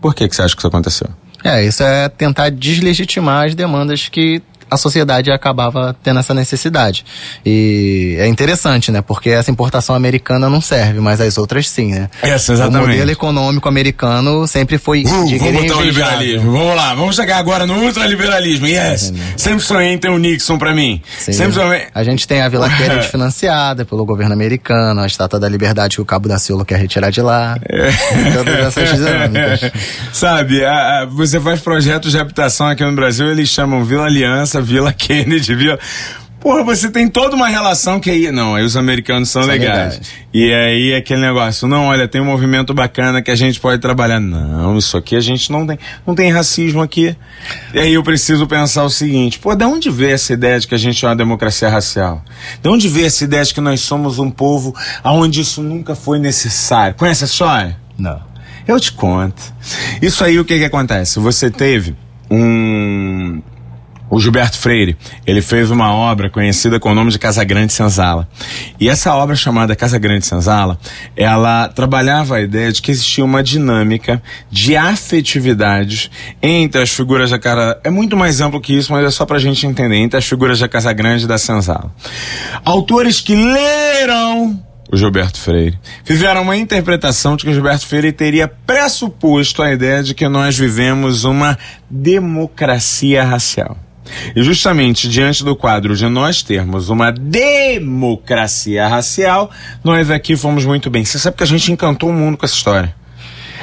Por que, que você acha que isso aconteceu? É, isso é tentar deslegitimar as demandas que a sociedade acabava tendo essa necessidade. E é interessante, né? Porque essa importação americana não serve, mas as outras sim, né? Essa, exatamente. O modelo econômico americano sempre foi. Uh, vamos botar o liberalismo. Vamos lá, vamos chegar agora no ultraliberalismo. Yes! Sempre sonhei em ter o um Nixon pra mim. Sim. Sempre sonhei... A gente tem a Vila Kennedy financiada pelo governo americano, a Estátua da Liberdade que o Cabo da Ciolo quer retirar de lá. É. Todas essas dinâmicas. Sabe, a, a, você faz projetos de habitação aqui no Brasil, eles chamam Vila Aliança, Vila Kennedy, Vila. Porra, você tem toda uma relação que aí. Não, aí os americanos são, são legais. legais. E aí aquele negócio, não, olha, tem um movimento bacana que a gente pode trabalhar. Não, isso aqui a gente não tem. Não tem racismo aqui. E aí eu preciso pensar o seguinte, pô, de onde veio essa ideia de que a gente é uma democracia racial? De onde veio essa ideia de que nós somos um povo aonde isso nunca foi necessário? Conhece a história? Não. Eu te conto. Isso aí o que que acontece? Você teve um o Gilberto Freire, ele fez uma obra conhecida com o nome de Casa Grande Senzala. E essa obra chamada Casa Grande Senzala, ela trabalhava a ideia de que existia uma dinâmica de afetividades entre as figuras da cara. É muito mais amplo que isso, mas é só pra gente entender, entre as figuras da Casa Grande e da Senzala. Autores que leram o Gilberto Freire, fizeram uma interpretação de que o Gilberto Freire teria pressuposto a ideia de que nós vivemos uma democracia racial. E justamente diante do quadro de nós termos uma democracia racial, nós aqui fomos muito bem. Você sabe que a gente encantou o mundo com essa história.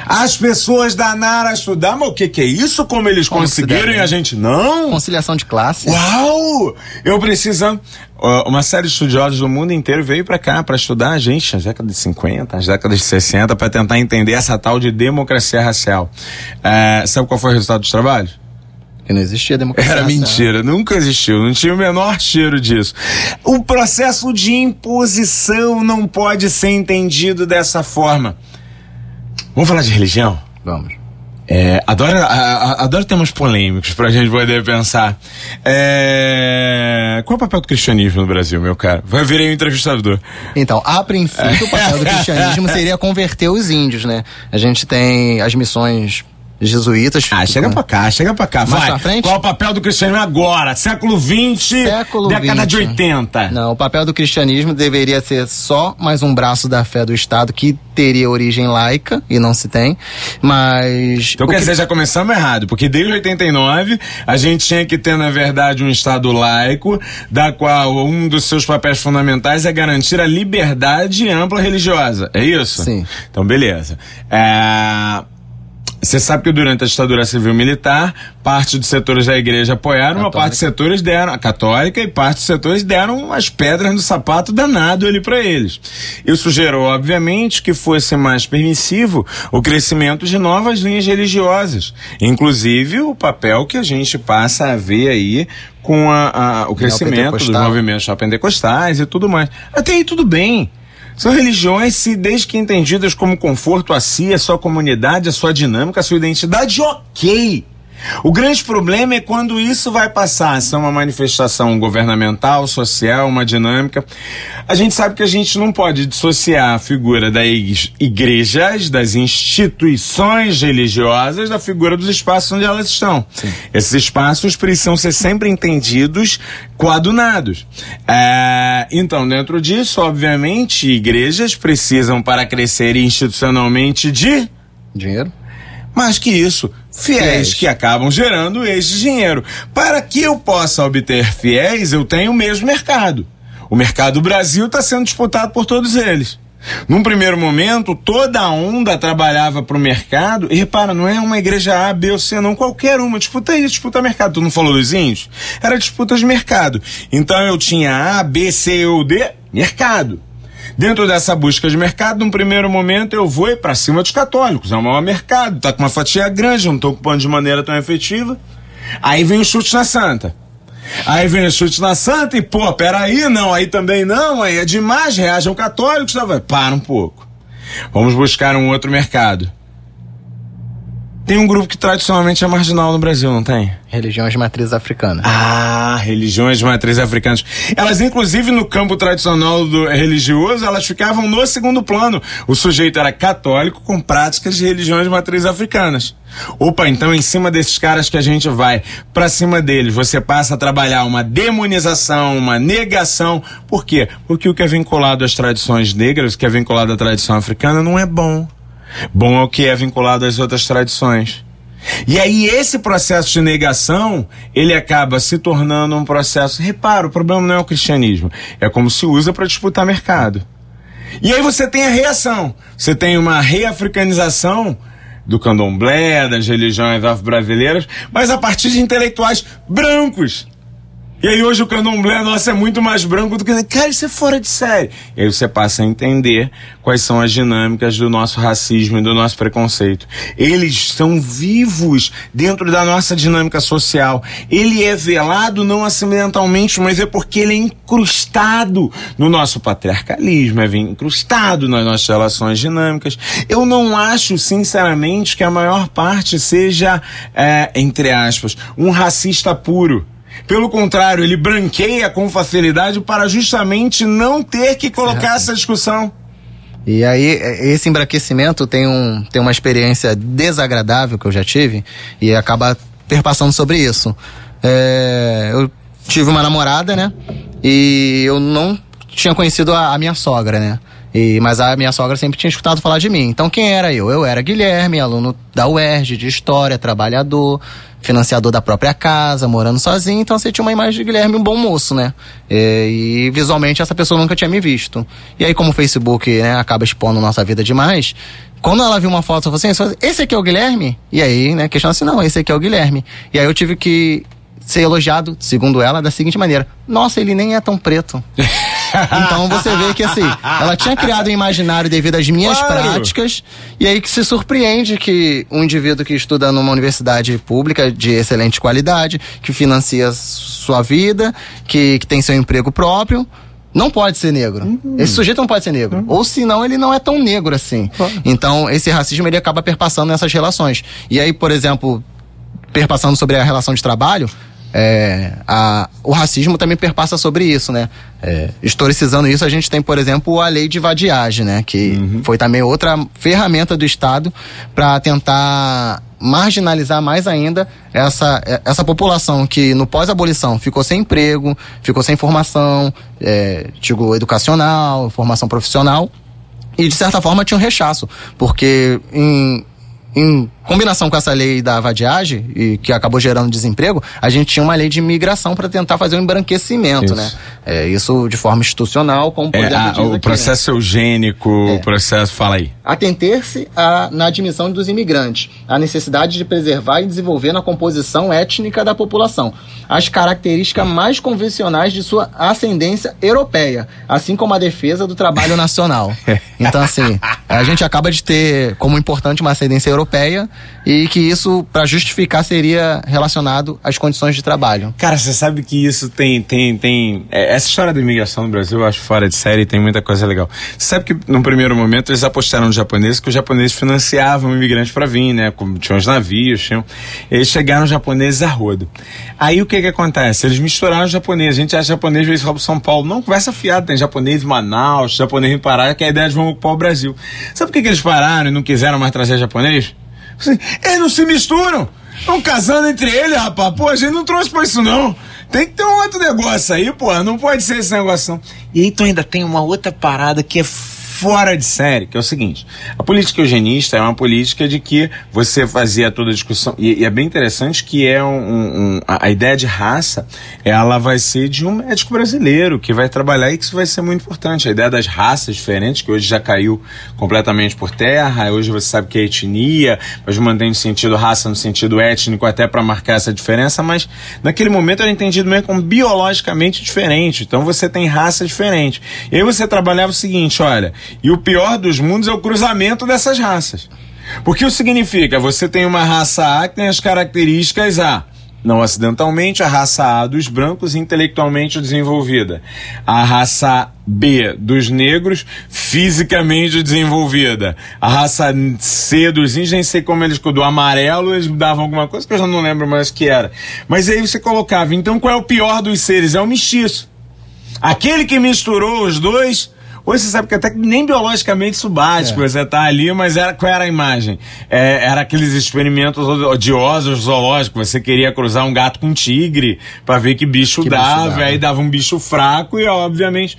As pessoas da Nara estudar, mas o que, que é isso? Como eles conseguiram e a gente não? Conciliação de classe. Uau! Eu precisando. Uma série de estudiosos do mundo inteiro veio para cá para estudar a gente nas décadas de 50, nas décadas de 60, para tentar entender essa tal de democracia racial. É, sabe qual foi o resultado dos trabalhos? Não existia democracia. Era mentira, nunca existiu, não tinha o menor cheiro disso. O processo de imposição não pode ser entendido dessa forma. Vamos falar de religião? Vamos. É, adoro, a, a, adoro temas polêmicos pra gente poder pensar. É, qual é o papel do cristianismo no Brasil, meu cara? Vai virar um entrevistador. Então, a princípio, o papel do cristianismo seria converter os índios, né? A gente tem as missões jesuítas. Ah, chega pra cá, chega pra cá. Mais Vai. Pra frente? Qual é o papel do cristianismo agora? Século XX, Século década 20. de 80. Não, o papel do cristianismo deveria ser só mais um braço da fé do Estado que teria origem laica, e não se tem, mas... Então quer que... dizer, já começamos errado, porque desde 89 a gente tinha que ter, na verdade, um Estado laico, da qual um dos seus papéis fundamentais é garantir a liberdade ampla religiosa. É isso? Sim. Então, beleza. É... Você sabe que durante a ditadura civil militar, parte dos setores da igreja apoiaram, católica. uma parte dos setores deram, a católica, e parte dos setores deram as pedras no sapato danado ali para eles. Isso gerou, obviamente, que fosse mais permissivo o crescimento de novas linhas religiosas. Inclusive o papel que a gente passa a ver aí com a, a o crescimento dos movimentos pentecostais e tudo mais. Até aí tudo bem. São religiões, se desde que entendidas como conforto a si, a sua comunidade, a sua dinâmica, a sua identidade, ok. O grande problema é quando isso vai passar a ser uma manifestação governamental, social, uma dinâmica. A gente sabe que a gente não pode dissociar a figura das igrejas, das instituições religiosas, da figura dos espaços onde elas estão. Sim. Esses espaços precisam ser sempre entendidos coadunados. É, então, dentro disso, obviamente, igrejas precisam, para crescer institucionalmente, de dinheiro mais que isso, fiéis, que acabam gerando esse dinheiro. Para que eu possa obter fiéis, eu tenho o mesmo mercado. O mercado Brasil está sendo disputado por todos eles. Num primeiro momento, toda a onda trabalhava para o mercado. E repara, não é uma igreja A, B ou C, não. Qualquer uma. Disputa isso, disputa mercado. Tu não falou dos índios? Era disputa de mercado. Então eu tinha A, B, C ou D, mercado. Dentro dessa busca de mercado, num primeiro momento, eu vou para cima dos católicos. É o maior mercado, tá com uma fatia grande, não estou ocupando de maneira tão efetiva. Aí vem o chute na santa. Aí vem o chute na santa e, pô, peraí, não, aí também não, aí é demais, reajam católicos, tá? para um pouco. Vamos buscar um outro mercado. Tem um grupo que tradicionalmente é marginal no Brasil, não tem? Religiões de matriz africana. Ah, religiões de matriz africanas. Elas, inclusive, no campo tradicional do religioso, elas ficavam no segundo plano. O sujeito era católico com práticas de religiões de matriz africanas. Opa, então em cima desses caras que a gente vai, para cima deles, você passa a trabalhar uma demonização, uma negação. Por quê? Porque o que é vinculado às tradições negras, o que é vinculado à tradição africana, não é bom. Bom é o que é vinculado às outras tradições. E aí esse processo de negação, ele acaba se tornando um processo. Repara, o problema não é o cristianismo, é como se usa para disputar mercado. E aí você tem a reação. Você tem uma reafricanização do candomblé, das religiões afro-brasileiras, mas a partir de intelectuais brancos. E aí hoje o candomblé, nossa, é muito mais branco do que. Cara, isso é fora de série. E aí você passa a entender quais são as dinâmicas do nosso racismo e do nosso preconceito. Eles estão vivos dentro da nossa dinâmica social. Ele é velado não acidentalmente, mas é porque ele é incrustado no nosso patriarcalismo, é incrustado nas nossas relações dinâmicas. Eu não acho, sinceramente, que a maior parte seja, é, entre aspas, um racista puro. Pelo contrário, ele branqueia com facilidade para justamente não ter que colocar essa discussão. E aí, esse embranquecimento tem, um, tem uma experiência desagradável que eu já tive e acaba perpassando sobre isso. É, eu tive uma namorada, né? E eu não tinha conhecido a, a minha sogra, né? E, mas a minha sogra sempre tinha escutado falar de mim. Então quem era eu? Eu era Guilherme, aluno da UERJ, de História, trabalhador, financiador da própria casa, morando sozinho. Então você tinha uma imagem de Guilherme, um bom moço, né? E, e visualmente essa pessoa nunca tinha me visto. E aí, como o Facebook né, acaba expondo nossa vida demais, quando ela viu uma foto, eu falei assim, esse aqui é o Guilherme? E aí, né, questiona assim, não, esse aqui é o Guilherme. E aí eu tive que ser elogiado, segundo ela, da seguinte maneira: Nossa, ele nem é tão preto. então você vê que assim, ela tinha criado um imaginário devido às minhas claro. práticas, e aí que se surpreende que um indivíduo que estuda numa universidade pública de excelente qualidade, que financia sua vida, que, que tem seu emprego próprio, não pode ser negro. Uhum. Esse sujeito não pode ser negro. Uhum. Ou senão ele não é tão negro assim. Então, esse racismo ele acaba perpassando nessas relações. E aí, por exemplo, perpassando sobre a relação de trabalho, é, a, o racismo também perpassa sobre isso, né? É, historicizando isso, a gente tem, por exemplo, a lei de vadiagem, né? Que uhum. foi também outra ferramenta do Estado para tentar marginalizar mais ainda essa, essa população que no pós-abolição ficou sem emprego, ficou sem formação, é, digo, educacional, formação profissional, e de certa forma tinha um rechaço, porque em, em combinação com essa lei da vadiagem, e que acabou gerando desemprego, a gente tinha uma lei de imigração para tentar fazer um embranquecimento, né? isso. né? É, isso de forma institucional, como é, a, O aqui, né? processo né? eugênico, é. o processo, fala aí. Atenter-se na admissão dos imigrantes, a necessidade de preservar e desenvolver na composição étnica da população as características mais convencionais de sua ascendência europeia, assim como a defesa do trabalho nacional. Então, assim, a gente acaba de ter como importante uma ascendência europeia e que isso, para justificar, seria relacionado às condições de trabalho. Cara, você sabe que isso tem. tem, tem é, essa história da imigração no Brasil eu acho fora de série tem muita coisa legal. Você sabe que, no primeiro momento, eles apostaram no japonês que os japoneses financiavam imigrantes para vir, né? Tinham os navios, tinham. Eles chegaram os japoneses a rodo. Aí o que que acontece? Eles misturaram os japoneses. A gente acha japonês vezes rouba São Paulo. Não, conversa fiada. Tem japonês em Manaus, japonês em Pará, que é a ideia de vamos ocupar o Brasil. Sabe por que, que eles pararam e não quiseram mais trazer japonês? Eles não se misturam. Estão casando entre eles, rapaz. Pô, a gente não trouxe pra isso, não. Tem que ter um outro negócio aí, pô. Não pode ser esse negócio, não. E aí tu ainda tem uma outra parada que é fora de série, que é o seguinte: a política eugenista é uma política de que você fazia toda a discussão, e, e é bem interessante que é um, um, a, ideia de raça, ela vai ser de um médico brasileiro que vai trabalhar e que isso vai ser muito importante. A ideia das raças diferentes, que hoje já caiu completamente por terra, hoje você sabe que é etnia, mas mantém no sentido raça, no sentido étnico, até para marcar essa diferença, mas naquele momento era entendido mesmo como biologicamente diferente. Então você tem raça diferente. E aí você trabalhava o seguinte: olha, e o pior dos mundos é o cruzamento dessas raças. Porque isso significa, você tem uma raça A que tem as características A. Não acidentalmente, a raça A dos brancos intelectualmente desenvolvida. A raça B dos negros fisicamente desenvolvida. A raça C dos índios, nem sei como eles, do amarelo, eles davam alguma coisa que eu já não lembro mais o que era. Mas aí você colocava, então qual é o pior dos seres? É o mestiço. Aquele que misturou os dois Hoje você sabe que até nem biologicamente isso bate, é. você tá ali, mas era, qual era a imagem? É, era aqueles experimentos odiosos zoológicos, você queria cruzar um gato com um tigre para ver que bicho que dava, bicho dava. aí dava um bicho fraco e obviamente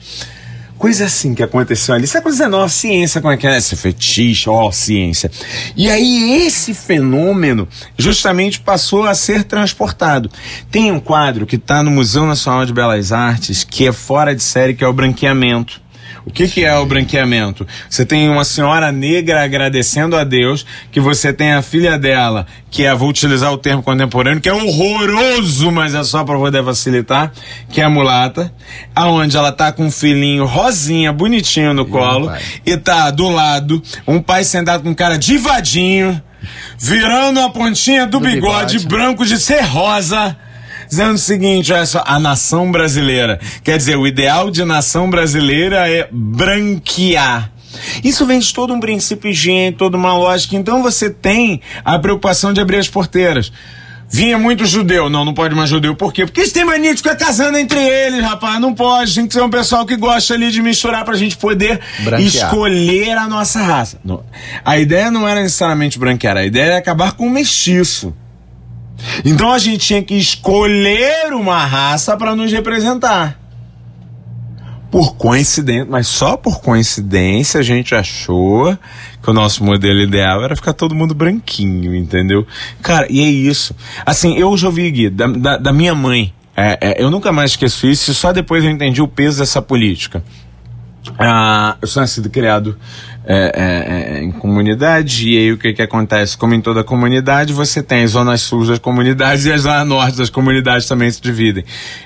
coisa assim que aconteceu ali. Isso é coisa nova, ciência, como é que é? Esse fetiche, ó, ciência. E aí esse fenômeno justamente passou a ser transportado. Tem um quadro que está no Museu Nacional de Belas Artes que é fora de série, que é o branqueamento. O que, que é o branqueamento? Você tem uma senhora negra agradecendo a Deus que você tem a filha dela, que é, vou utilizar o termo contemporâneo, que é horroroso, mas é só para poder facilitar, que é a mulata, aonde ela tá com um filhinho rosinha, bonitinho no colo, e tá do lado um pai sentado com um cara divadinho, virando a pontinha do, do bigode, bigode. branco de ser rosa dizendo o seguinte: olha só, a nação brasileira. Quer dizer, o ideal de nação brasileira é branquear. Isso vem de todo um princípio higiênico, toda uma lógica. Então você tem a preocupação de abrir as porteiras. Vinha muito judeu. Não, não pode mais judeu. Por quê? Porque eles têm mania de ficar casando entre eles, rapaz. Não pode. Tem que ser um pessoal que gosta ali de misturar pra gente poder branquear. escolher a nossa raça. A ideia não era necessariamente branquear. A ideia era acabar com o mestiço. Então a gente tinha que escolher uma raça para nos representar. Por coincidência, mas só por coincidência a gente achou que o nosso modelo ideal era ficar todo mundo branquinho, entendeu? Cara, e é isso. Assim, eu já ouvi, Gui, da, da, da minha mãe. É, é, eu nunca mais esqueço isso, só depois eu entendi o peso dessa política. Ah, nascido e criado é, é, é, em comunidade, e aí o que, que acontece? Como em toda comunidade, você tem as zonas sul das comunidades e as zonas norte das comunidades também se dividem.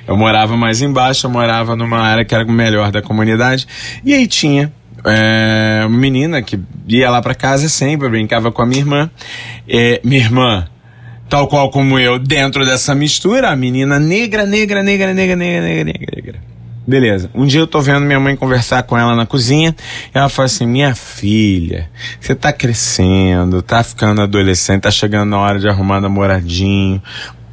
Eu morava mais embaixo, eu morava numa área que era melhor da comunidade, e aí tinha é, uma menina que ia lá para casa sempre, brincava com a minha irmã. É, minha irmã, tal qual como eu, dentro dessa mistura, a menina negra, negra, negra, negra, negra, negra, negra. Beleza. Um dia eu tô vendo minha mãe conversar com ela na cozinha ela fala assim: Minha filha, você tá crescendo, tá ficando adolescente, tá chegando na hora de arrumar namoradinho.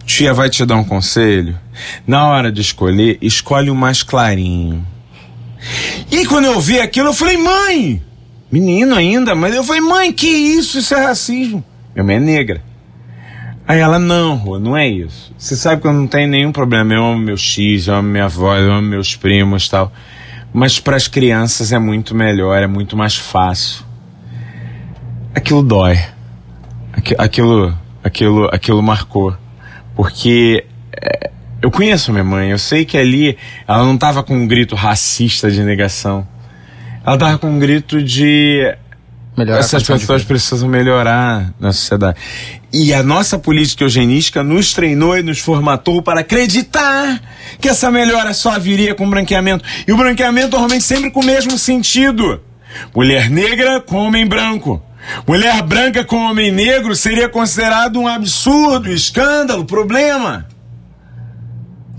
Tia vai te dar um conselho? Na hora de escolher, escolhe o mais clarinho. E quando eu vi aquilo, eu falei: Mãe! Menino ainda, mas eu falei: Mãe, que isso? Isso é racismo. Minha mãe é negra. Aí ela, não, Rua, não é isso. Você sabe que eu não tenho nenhum problema. Eu amo meu X, eu amo minha avó, eu amo meus primos tal. Mas para as crianças é muito melhor, é muito mais fácil. Aquilo dói. Aquilo, aquilo, aquilo marcou. Porque é, eu conheço minha mãe, eu sei que ali ela não estava com um grito racista de negação. Ela estava com um grito de Melhorar Essas pessoas precisam melhorar na sociedade. E a nossa política eugenística nos treinou e nos formatou para acreditar que essa melhora só viria com branqueamento. E o branqueamento normalmente sempre com o mesmo sentido. Mulher negra com homem branco. Mulher branca com homem negro seria considerado um absurdo, escândalo, problema.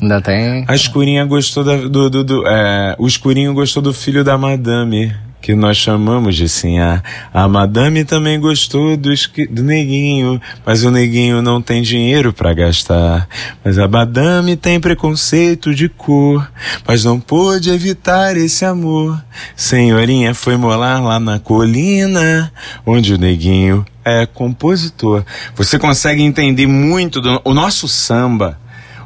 Ainda tem. A escurinha gostou da, do. do, do é, o escurinho gostou do filho da madame que nós chamamos de Sinhá. A madame também gostou do, do neguinho, mas o neguinho não tem dinheiro para gastar. Mas a madame tem preconceito de cor, mas não pôde evitar esse amor. Senhorinha foi morar lá na colina, onde o neguinho é compositor. Você consegue entender muito do o nosso samba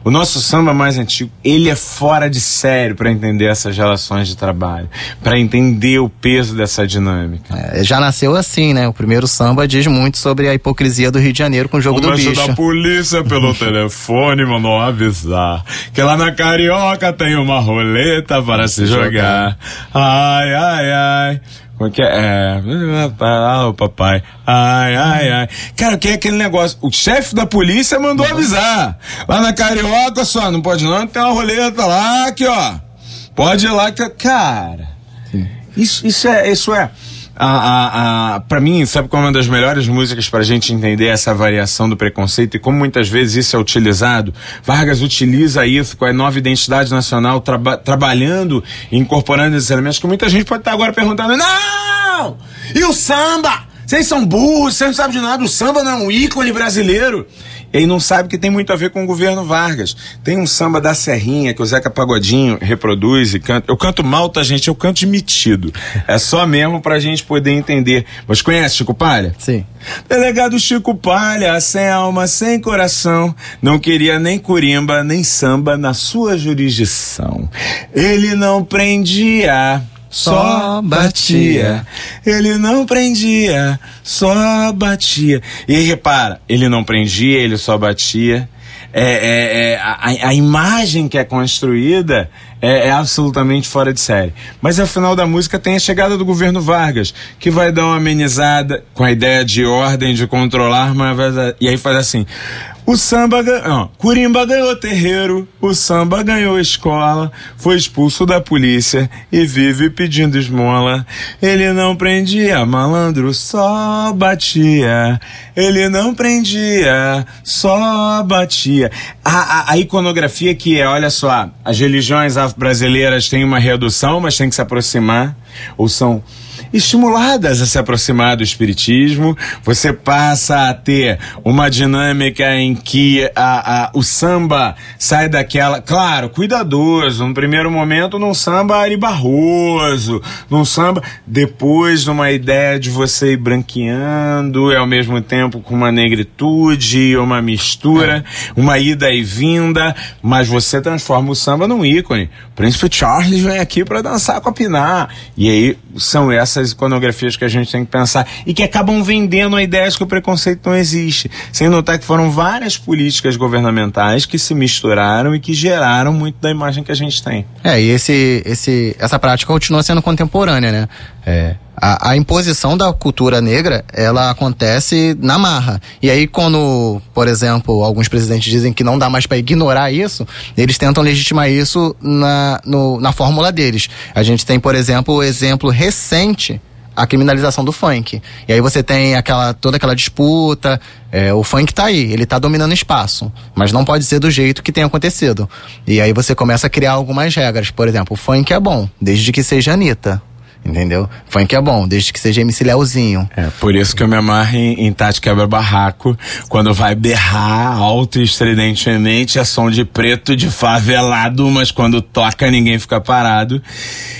o nosso samba mais antigo, ele é fora de sério para entender essas relações de trabalho, para entender o peso dessa dinâmica. É, já nasceu assim, né? O primeiro samba diz muito sobre a hipocrisia do Rio de Janeiro com o jogo o do bicho. da polícia pelo telefone mandou avisar que lá na Carioca tem uma roleta para se jogar. Ai, ai, ai. Como é que é? é? Ah, o papai. Ai, ai, ai. Cara, o que é aquele negócio? O chefe da polícia mandou avisar. Lá na Carioca, só, não pode não, tem uma roleta lá, aqui, ó. Pode ir lá que. Cara. Isso, isso é. Isso é a, a, a para mim, sabe qual é uma das melhores músicas para a gente entender essa variação do preconceito e como muitas vezes isso é utilizado? Vargas utiliza isso com a nova identidade nacional, traba, trabalhando e incorporando esses elementos que muita gente pode estar agora perguntando: não! E o samba? Vocês são burros, vocês não sabem de nada. O samba não é um ícone brasileiro. E aí não sabe que tem muito a ver com o governo Vargas. Tem um samba da Serrinha que o Zeca Pagodinho reproduz e canta. Eu canto mal, tá, gente? Eu canto de metido. É só mesmo pra gente poder entender. Mas conhece Chico Palha? Sim. Delegado Chico Palha, sem alma, sem coração, não queria nem curimba, nem samba na sua jurisdição. Ele não prendia só batia. Ele não prendia, só batia. E repara, ele não prendia, ele só batia. é, é, é a, a, imagem que é construída é, é, absolutamente fora de série. Mas ao final da música tem a chegada do governo Vargas, que vai dar uma amenizada com a ideia de ordem, de controlar, mas e aí faz assim. O samba ganhou. Curimba ganhou terreiro, o samba ganhou escola, foi expulso da polícia e vive pedindo esmola. Ele não prendia malandro, só batia. Ele não prendia, só batia. A, a, a iconografia que é, olha só, as religiões brasileiras têm uma redução, mas tem que se aproximar, ou são estimuladas a se aproximar do espiritismo. Você passa a ter uma dinâmica em que a, a, o samba sai daquela, claro, cuidadoso, no primeiro momento num samba Ari Barroso, num samba, depois numa ideia de você ir branqueando, e ao mesmo tempo com uma negritude, uma mistura, é. uma ida e vinda, mas você transforma o samba num ícone. O Príncipe Charles vem aqui para dançar com a Pinar. E aí são essas iconografias que a gente tem que pensar e que acabam vendendo a ideia de que o preconceito não existe. Sem notar que foram várias políticas governamentais que se misturaram e que geraram muito da imagem que a gente tem. É, e esse, esse, essa prática continua sendo contemporânea, né? É, a, a, imposição da cultura negra, ela acontece na marra. E aí, quando, por exemplo, alguns presidentes dizem que não dá mais para ignorar isso, eles tentam legitimar isso na, no, na fórmula deles. A gente tem, por exemplo, o exemplo recente a criminalização do funk. E aí você tem aquela toda aquela disputa, é, o funk tá aí, ele tá dominando espaço, mas não pode ser do jeito que tem acontecido. E aí você começa a criar algumas regras. Por exemplo, o funk é bom, desde que seja Anitta. Entendeu? Funk é bom, desde que seja MC Leozinho. É, por isso que eu me amarro em, em Tati Quebra Barraco, quando vai berrar alto e estridentemente, é som de preto, de favelado, mas quando toca ninguém fica parado.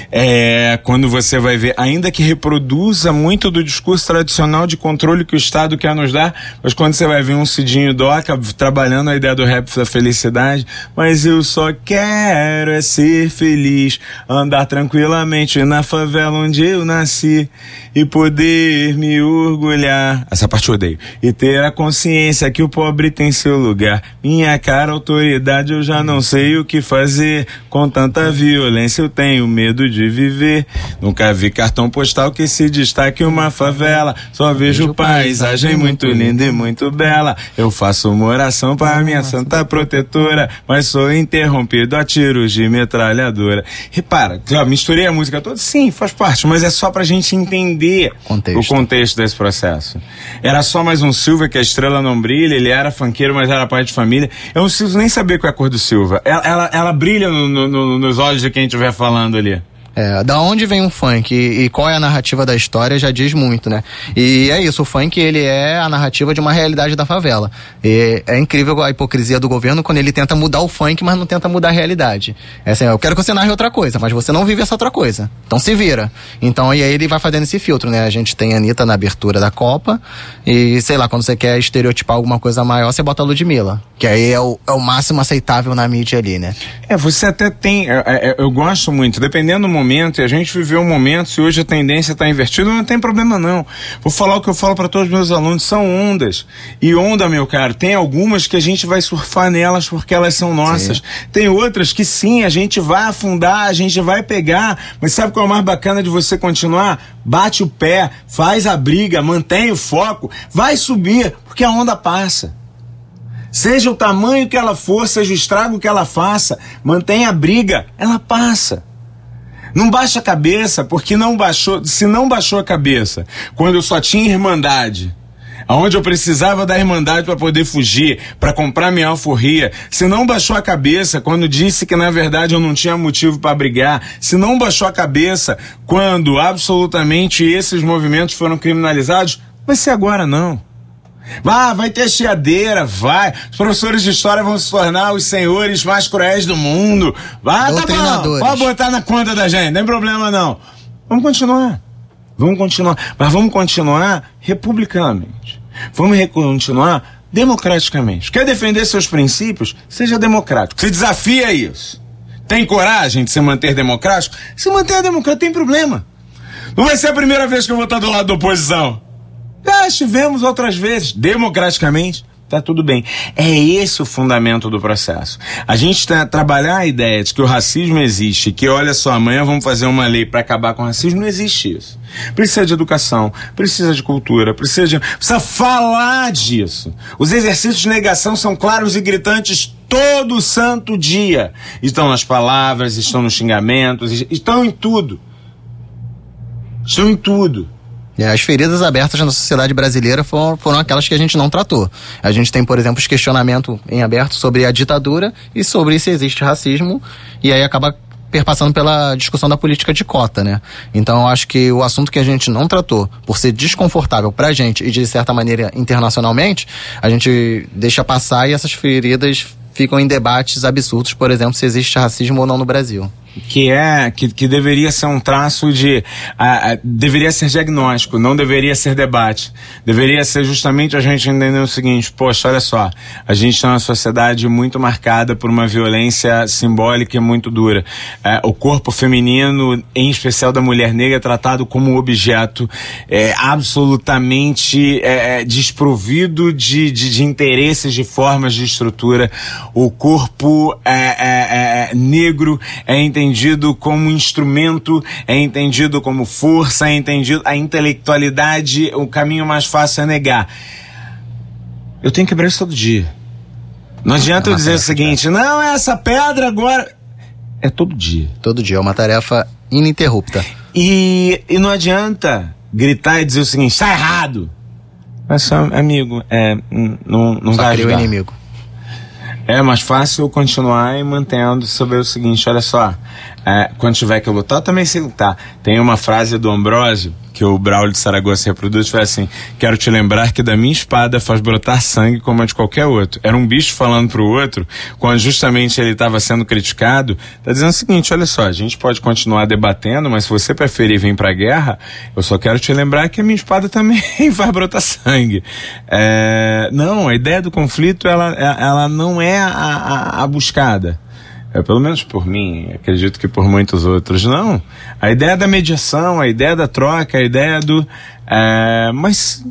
É, quando você vai ver, ainda que reproduza muito do discurso tradicional de controle que o Estado quer nos dar, mas quando você vai ver um Cidinho Doca trabalhando a ideia do rap da felicidade, mas eu só quero é ser feliz, andar tranquilamente na favela onde eu nasci e poder me orgulhar. Essa parte eu odeio. E ter a consciência que o pobre tem seu lugar. Minha cara, autoridade, eu já não sei o que fazer. Com tanta violência eu tenho medo de viver. Nunca vi cartão postal que se destaque uma favela. Só vejo paisagem muito linda e muito bela. Eu faço uma oração para minha santa protetora, mas sou interrompido a tiros de metralhadora. Repara, já misturei a música toda? Sim, faz parte, mas é só pra gente entender contexto. o contexto desse processo. Era só mais um Silva que a estrela não brilha, ele era fanqueiro, mas era pai de família. Eu não preciso nem saber qual é a cor do Silva. Ela, ela, ela brilha no, no, no, nos olhos de quem estiver falando ali. É, da onde vem o funk e, e, qual é a narrativa da história já diz muito, né? E é isso, o funk ele é a narrativa de uma realidade da favela. E é incrível a hipocrisia do governo quando ele tenta mudar o funk, mas não tenta mudar a realidade. É assim, eu quero que você narre outra coisa, mas você não vive essa outra coisa. Então se vira. Então e aí ele vai fazendo esse filtro, né? A gente tem a Anitta na abertura da Copa e sei lá, quando você quer estereotipar alguma coisa maior, você bota a Ludmilla. Que aí é o, é o máximo aceitável na mídia ali, né? É, você até tem. É, é, eu gosto muito, dependendo do momento momento e a gente viveu um momento, se hoje a tendência está invertida, não tem problema não. Vou falar o que eu falo para todos os meus alunos, são ondas. E onda, meu caro, tem algumas que a gente vai surfar nelas porque elas são nossas. Sim. Tem outras que sim, a gente vai afundar, a gente vai pegar, mas sabe qual é o mais bacana de você continuar? Bate o pé, faz a briga, mantém o foco, vai subir, porque a onda passa. Seja o tamanho que ela for, seja o estrago que ela faça, mantenha a briga, ela passa. Não baixa a cabeça, porque não baixou, se não baixou a cabeça, quando eu só tinha irmandade, aonde eu precisava da irmandade para poder fugir, para comprar minha alforria, se não baixou a cabeça quando disse que na verdade eu não tinha motivo para brigar, se não baixou a cabeça quando absolutamente esses movimentos foram criminalizados, vai ser agora não. Vá, vai ter chiadeira, vai. Os professores de história vão se tornar os senhores mais cruéis do mundo. Vai, tá bom. Pode botar na conta da gente, não tem problema não. Vamos continuar. Vamos continuar. Mas vamos continuar republicanamente. Vamos continuar democraticamente. Quer defender seus princípios? Seja democrático. Se desafia isso. Tem coragem de se manter democrático? Se manter democrático tem problema. Não vai ser a primeira vez que eu vou estar do lado da oposição. Já estivemos outras vezes, democraticamente. tá tudo bem. É esse o fundamento do processo. A gente tá, trabalhar a ideia de que o racismo existe, que olha só, amanhã vamos fazer uma lei para acabar com o racismo, não existe isso. Precisa de educação, precisa de cultura, precisa de. Precisa falar disso. Os exercícios de negação são claros e gritantes todo santo dia. Estão nas palavras, estão nos xingamentos, estão em tudo. Estão em tudo. É, as feridas abertas na sociedade brasileira foram, foram aquelas que a gente não tratou. A gente tem, por exemplo, os questionamentos em aberto sobre a ditadura e sobre se existe racismo, e aí acaba perpassando pela discussão da política de cota, né? Então eu acho que o assunto que a gente não tratou, por ser desconfortável pra gente e de certa maneira internacionalmente, a gente deixa passar e essas feridas ficam em debates absurdos, por exemplo, se existe racismo ou não no Brasil que é que, que deveria ser um traço de deveria ser diagnóstico, não deveria ser debate. Deveria ser justamente a gente entender o seguinte: poxa, olha só, a gente está numa sociedade muito marcada por uma violência simbólica e muito dura. É, o corpo feminino, em especial da mulher negra, é tratado como objeto é, absolutamente é, é desprovido de, de, de, interesses, de formas de estrutura. O corpo é, é negro é entendido entendido como instrumento, é entendido como força, é entendido a intelectualidade, o caminho mais fácil é negar. Eu tenho que quebrar isso todo dia. Não adianta eu dizer o seguinte, não, essa pedra agora. É todo dia. Todo dia, é uma tarefa ininterrupta. E, e não adianta gritar e dizer o seguinte, está errado. Mas amigo, é, não, não só vai ajudar. o inimigo. É mais fácil continuar mantendo sobre o seguinte, olha só, é, quando tiver que lutar, também se lutar. Tem uma frase do Ambrósio que o Braulio de Saragossa reproduz, foi assim: Quero te lembrar que da minha espada faz brotar sangue como a de qualquer outro. Era um bicho falando para o outro, quando justamente ele estava sendo criticado, tá dizendo o seguinte: olha só, a gente pode continuar debatendo, mas se você preferir vir para a guerra, eu só quero te lembrar que a minha espada também faz brotar sangue. É, não, a ideia do conflito ela, ela não é a, a, a buscada é, pelo menos por mim, acredito que por muitos outros, não. A ideia da mediação, a ideia da troca, a ideia do. É, mas.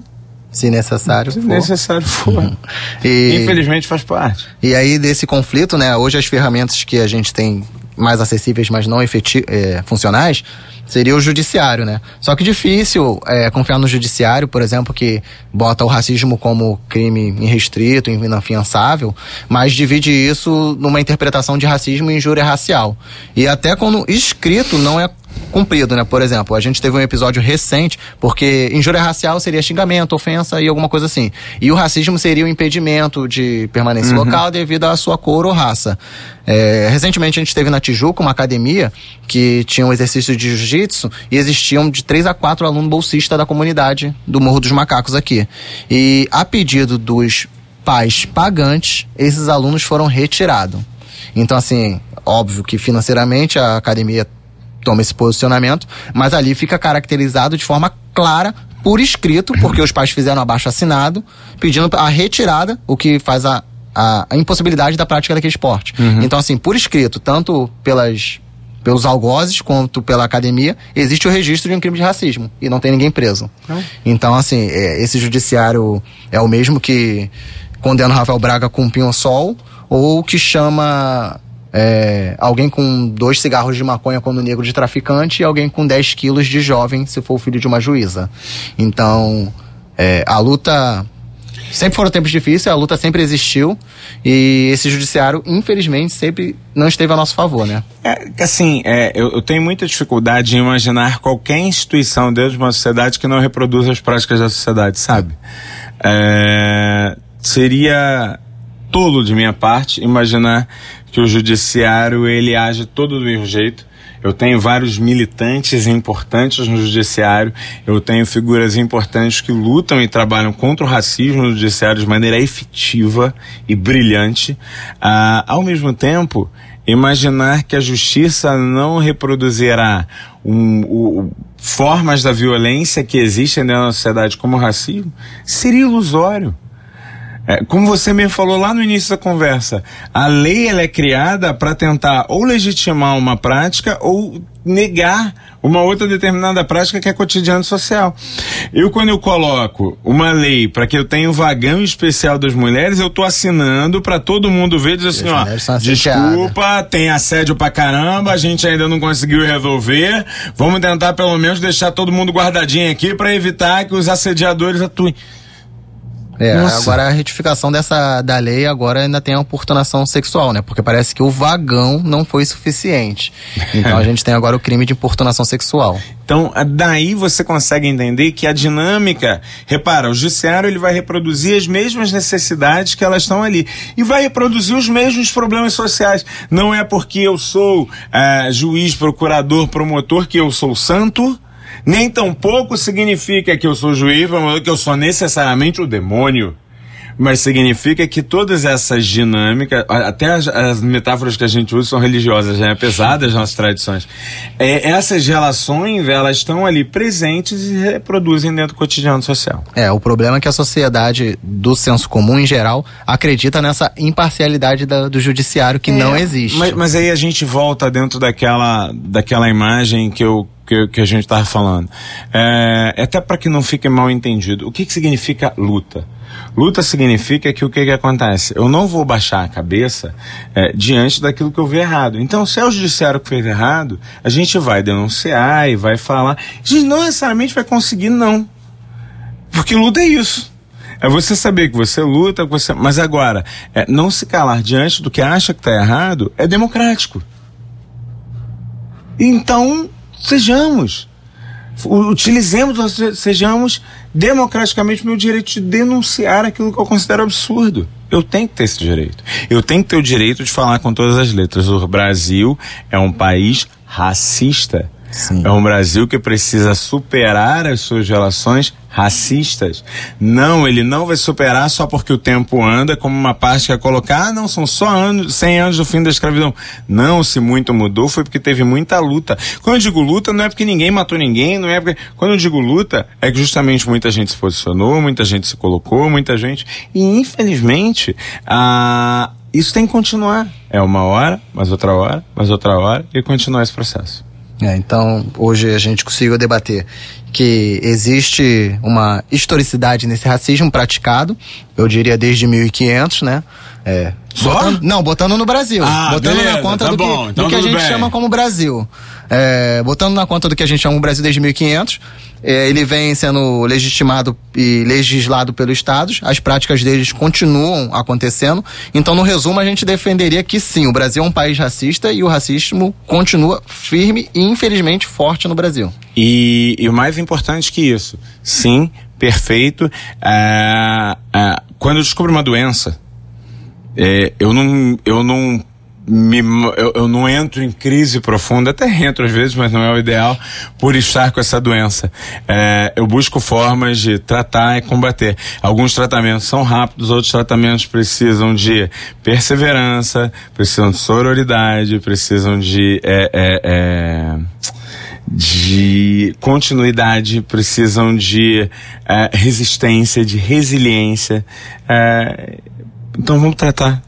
Se necessário se for. necessário for. e, Infelizmente faz parte. E aí, desse conflito, né? Hoje as ferramentas que a gente tem mais acessíveis, mas não efetivas, é, funcionais, seria o judiciário, né? Só que difícil é, confiar no judiciário, por exemplo, que bota o racismo como crime irrestrito, inafiançável, mas divide isso numa interpretação de racismo e injúria racial. E até quando escrito não é cumprido, né? Por exemplo, a gente teve um episódio recente, porque injúria racial seria xingamento, ofensa e alguma coisa assim. E o racismo seria o impedimento de permanência uhum. local devido à sua cor ou raça. É, recentemente a gente teve na Tijuca uma academia que tinha um exercício de jiu-jitsu e existiam de três a quatro alunos bolsistas da comunidade do Morro dos Macacos aqui. E a pedido dos pais pagantes, esses alunos foram retirados. Então, assim, óbvio que financeiramente a academia toma esse posicionamento, mas ali fica caracterizado de forma clara por escrito, porque os pais fizeram abaixo assinado, pedindo a retirada, o que faz a, a, a impossibilidade da prática daquele esporte. Uhum. Então, assim, por escrito, tanto pelas pelos algozes quanto pela academia, existe o registro de um crime de racismo e não tem ninguém preso. Não. Então, assim, é, esse judiciário é o mesmo que condena o Rafael Braga com um sol ou que chama é, alguém com dois cigarros de maconha quando negro de traficante e alguém com 10 quilos de jovem se for o filho de uma juíza. Então, é, a luta sempre foram tempos difíceis, a luta sempre existiu e esse judiciário, infelizmente, sempre não esteve a nosso favor, né? É, assim, é, eu, eu, tenho muita dificuldade em imaginar qualquer instituição dentro de uma sociedade que não reproduza as práticas da sociedade, sabe? É, seria tolo de minha parte imaginar que o judiciário ele age todo do mesmo jeito. Eu tenho vários militantes importantes no judiciário, eu tenho figuras importantes que lutam e trabalham contra o racismo no judiciário de maneira efetiva e brilhante. Ah, ao mesmo tempo, imaginar que a justiça não reproduzirá um, um, formas da violência que existem na sociedade como o racismo seria ilusório. É, como você me falou lá no início da conversa, a lei ela é criada para tentar ou legitimar uma prática ou negar uma outra determinada prática que é cotidiano social. Eu, quando eu coloco uma lei para que eu tenha um vagão especial das mulheres, eu tô assinando para todo mundo ver, dizer assim, ó, desculpa, tem assédio pra caramba, a gente ainda não conseguiu resolver, vamos tentar pelo menos deixar todo mundo guardadinho aqui para evitar que os assediadores atuem. É, Nossa. agora a retificação dessa da lei agora ainda tem a oportunação sexual, né? Porque parece que o vagão não foi suficiente. Então a gente tem agora o crime de importunação sexual. Então, daí você consegue entender que a dinâmica, repara, o judiciário ele vai reproduzir as mesmas necessidades que elas estão ali e vai reproduzir os mesmos problemas sociais. Não é porque eu sou é, juiz, procurador, promotor que eu sou santo nem tampouco significa que eu sou juiz, que eu sou necessariamente o demônio. Mas significa que todas essas dinâmicas, até as, as metáforas que a gente usa são religiosas, né? apesar das nossas tradições. É, essas relações, elas estão ali presentes e reproduzem dentro do cotidiano social. É, o problema é que a sociedade, do senso comum em geral, acredita nessa imparcialidade da, do judiciário que é, não existe. Mas, mas aí a gente volta dentro daquela, daquela imagem que eu que, que a gente estava falando. É, até para que não fique mal entendido. O que, que significa luta? Luta significa que o que, que acontece? Eu não vou baixar a cabeça é, diante daquilo que eu vi errado. Então, se é o judiciário que fez errado, a gente vai denunciar e vai falar. A gente não necessariamente vai conseguir, não. Porque luta é isso. É você saber que você luta, que você... mas agora, é, não se calar diante do que acha que está errado é democrático. Então, Sejamos. Utilizemos, sejamos democraticamente meu direito de denunciar aquilo que eu considero absurdo. Eu tenho que ter esse direito. Eu tenho que ter o direito de falar com todas as letras. O Brasil é um país racista. Sim. É um Brasil que precisa superar as suas relações racistas. Não, ele não vai superar só porque o tempo anda, como uma parte que é colocar, ah, não, são só anos, 100 anos do fim da escravidão. Não, se muito mudou foi porque teve muita luta. Quando eu digo luta, não é porque ninguém matou ninguém, não é porque. Quando eu digo luta, é que justamente muita gente se posicionou, muita gente se colocou, muita gente. E infelizmente, a. Isso tem que continuar. É uma hora, mais outra hora, mais outra hora e continuar esse processo. É, então, hoje a gente conseguiu debater que existe uma historicidade nesse racismo praticado, eu diria desde 1500, né? É, Só? Botando, não, botando no Brasil. Ah, botando beleza, na conta tá do, bom, que, então do que a gente bem. chama como Brasil. É, botando na conta do que a gente chama como Brasil desde 1500, é, ele vem sendo legitimado e legislado pelos estados, as práticas deles continuam acontecendo. Então, no resumo, a gente defenderia que sim, o Brasil é um país racista e o racismo continua firme e, infelizmente, forte no Brasil. E, e o mais importante que isso, sim, perfeito. É, é, quando eu descubro uma doença, é, eu não, eu não me, eu, eu, não entro em crise profunda, até entro às vezes, mas não é o ideal, por estar com essa doença. É, eu busco formas de tratar e combater. Alguns tratamentos são rápidos, outros tratamentos precisam de perseverança, precisam de sororidade, precisam de. É, é, é de continuidade, precisam de é, resistência, de resiliência. É, então vamos tratar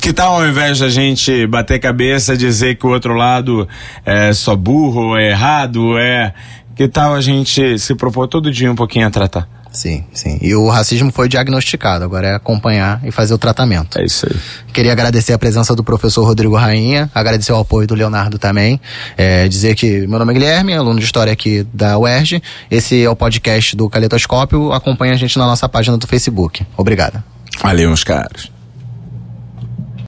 que tal ao invés da gente bater cabeça, dizer que o outro lado é só burro, é errado, é. Que tal a gente se propor todo dia um pouquinho a tratar? Sim, sim. E o racismo foi diagnosticado, agora é acompanhar e fazer o tratamento. É isso aí. Queria agradecer a presença do professor Rodrigo Rainha, agradecer o apoio do Leonardo também. É, dizer que meu nome é Guilherme, aluno de História aqui da UERJ. Esse é o podcast do Caletoscópio. Acompanhe a gente na nossa página do Facebook. Obrigado. Valeu, meus caros.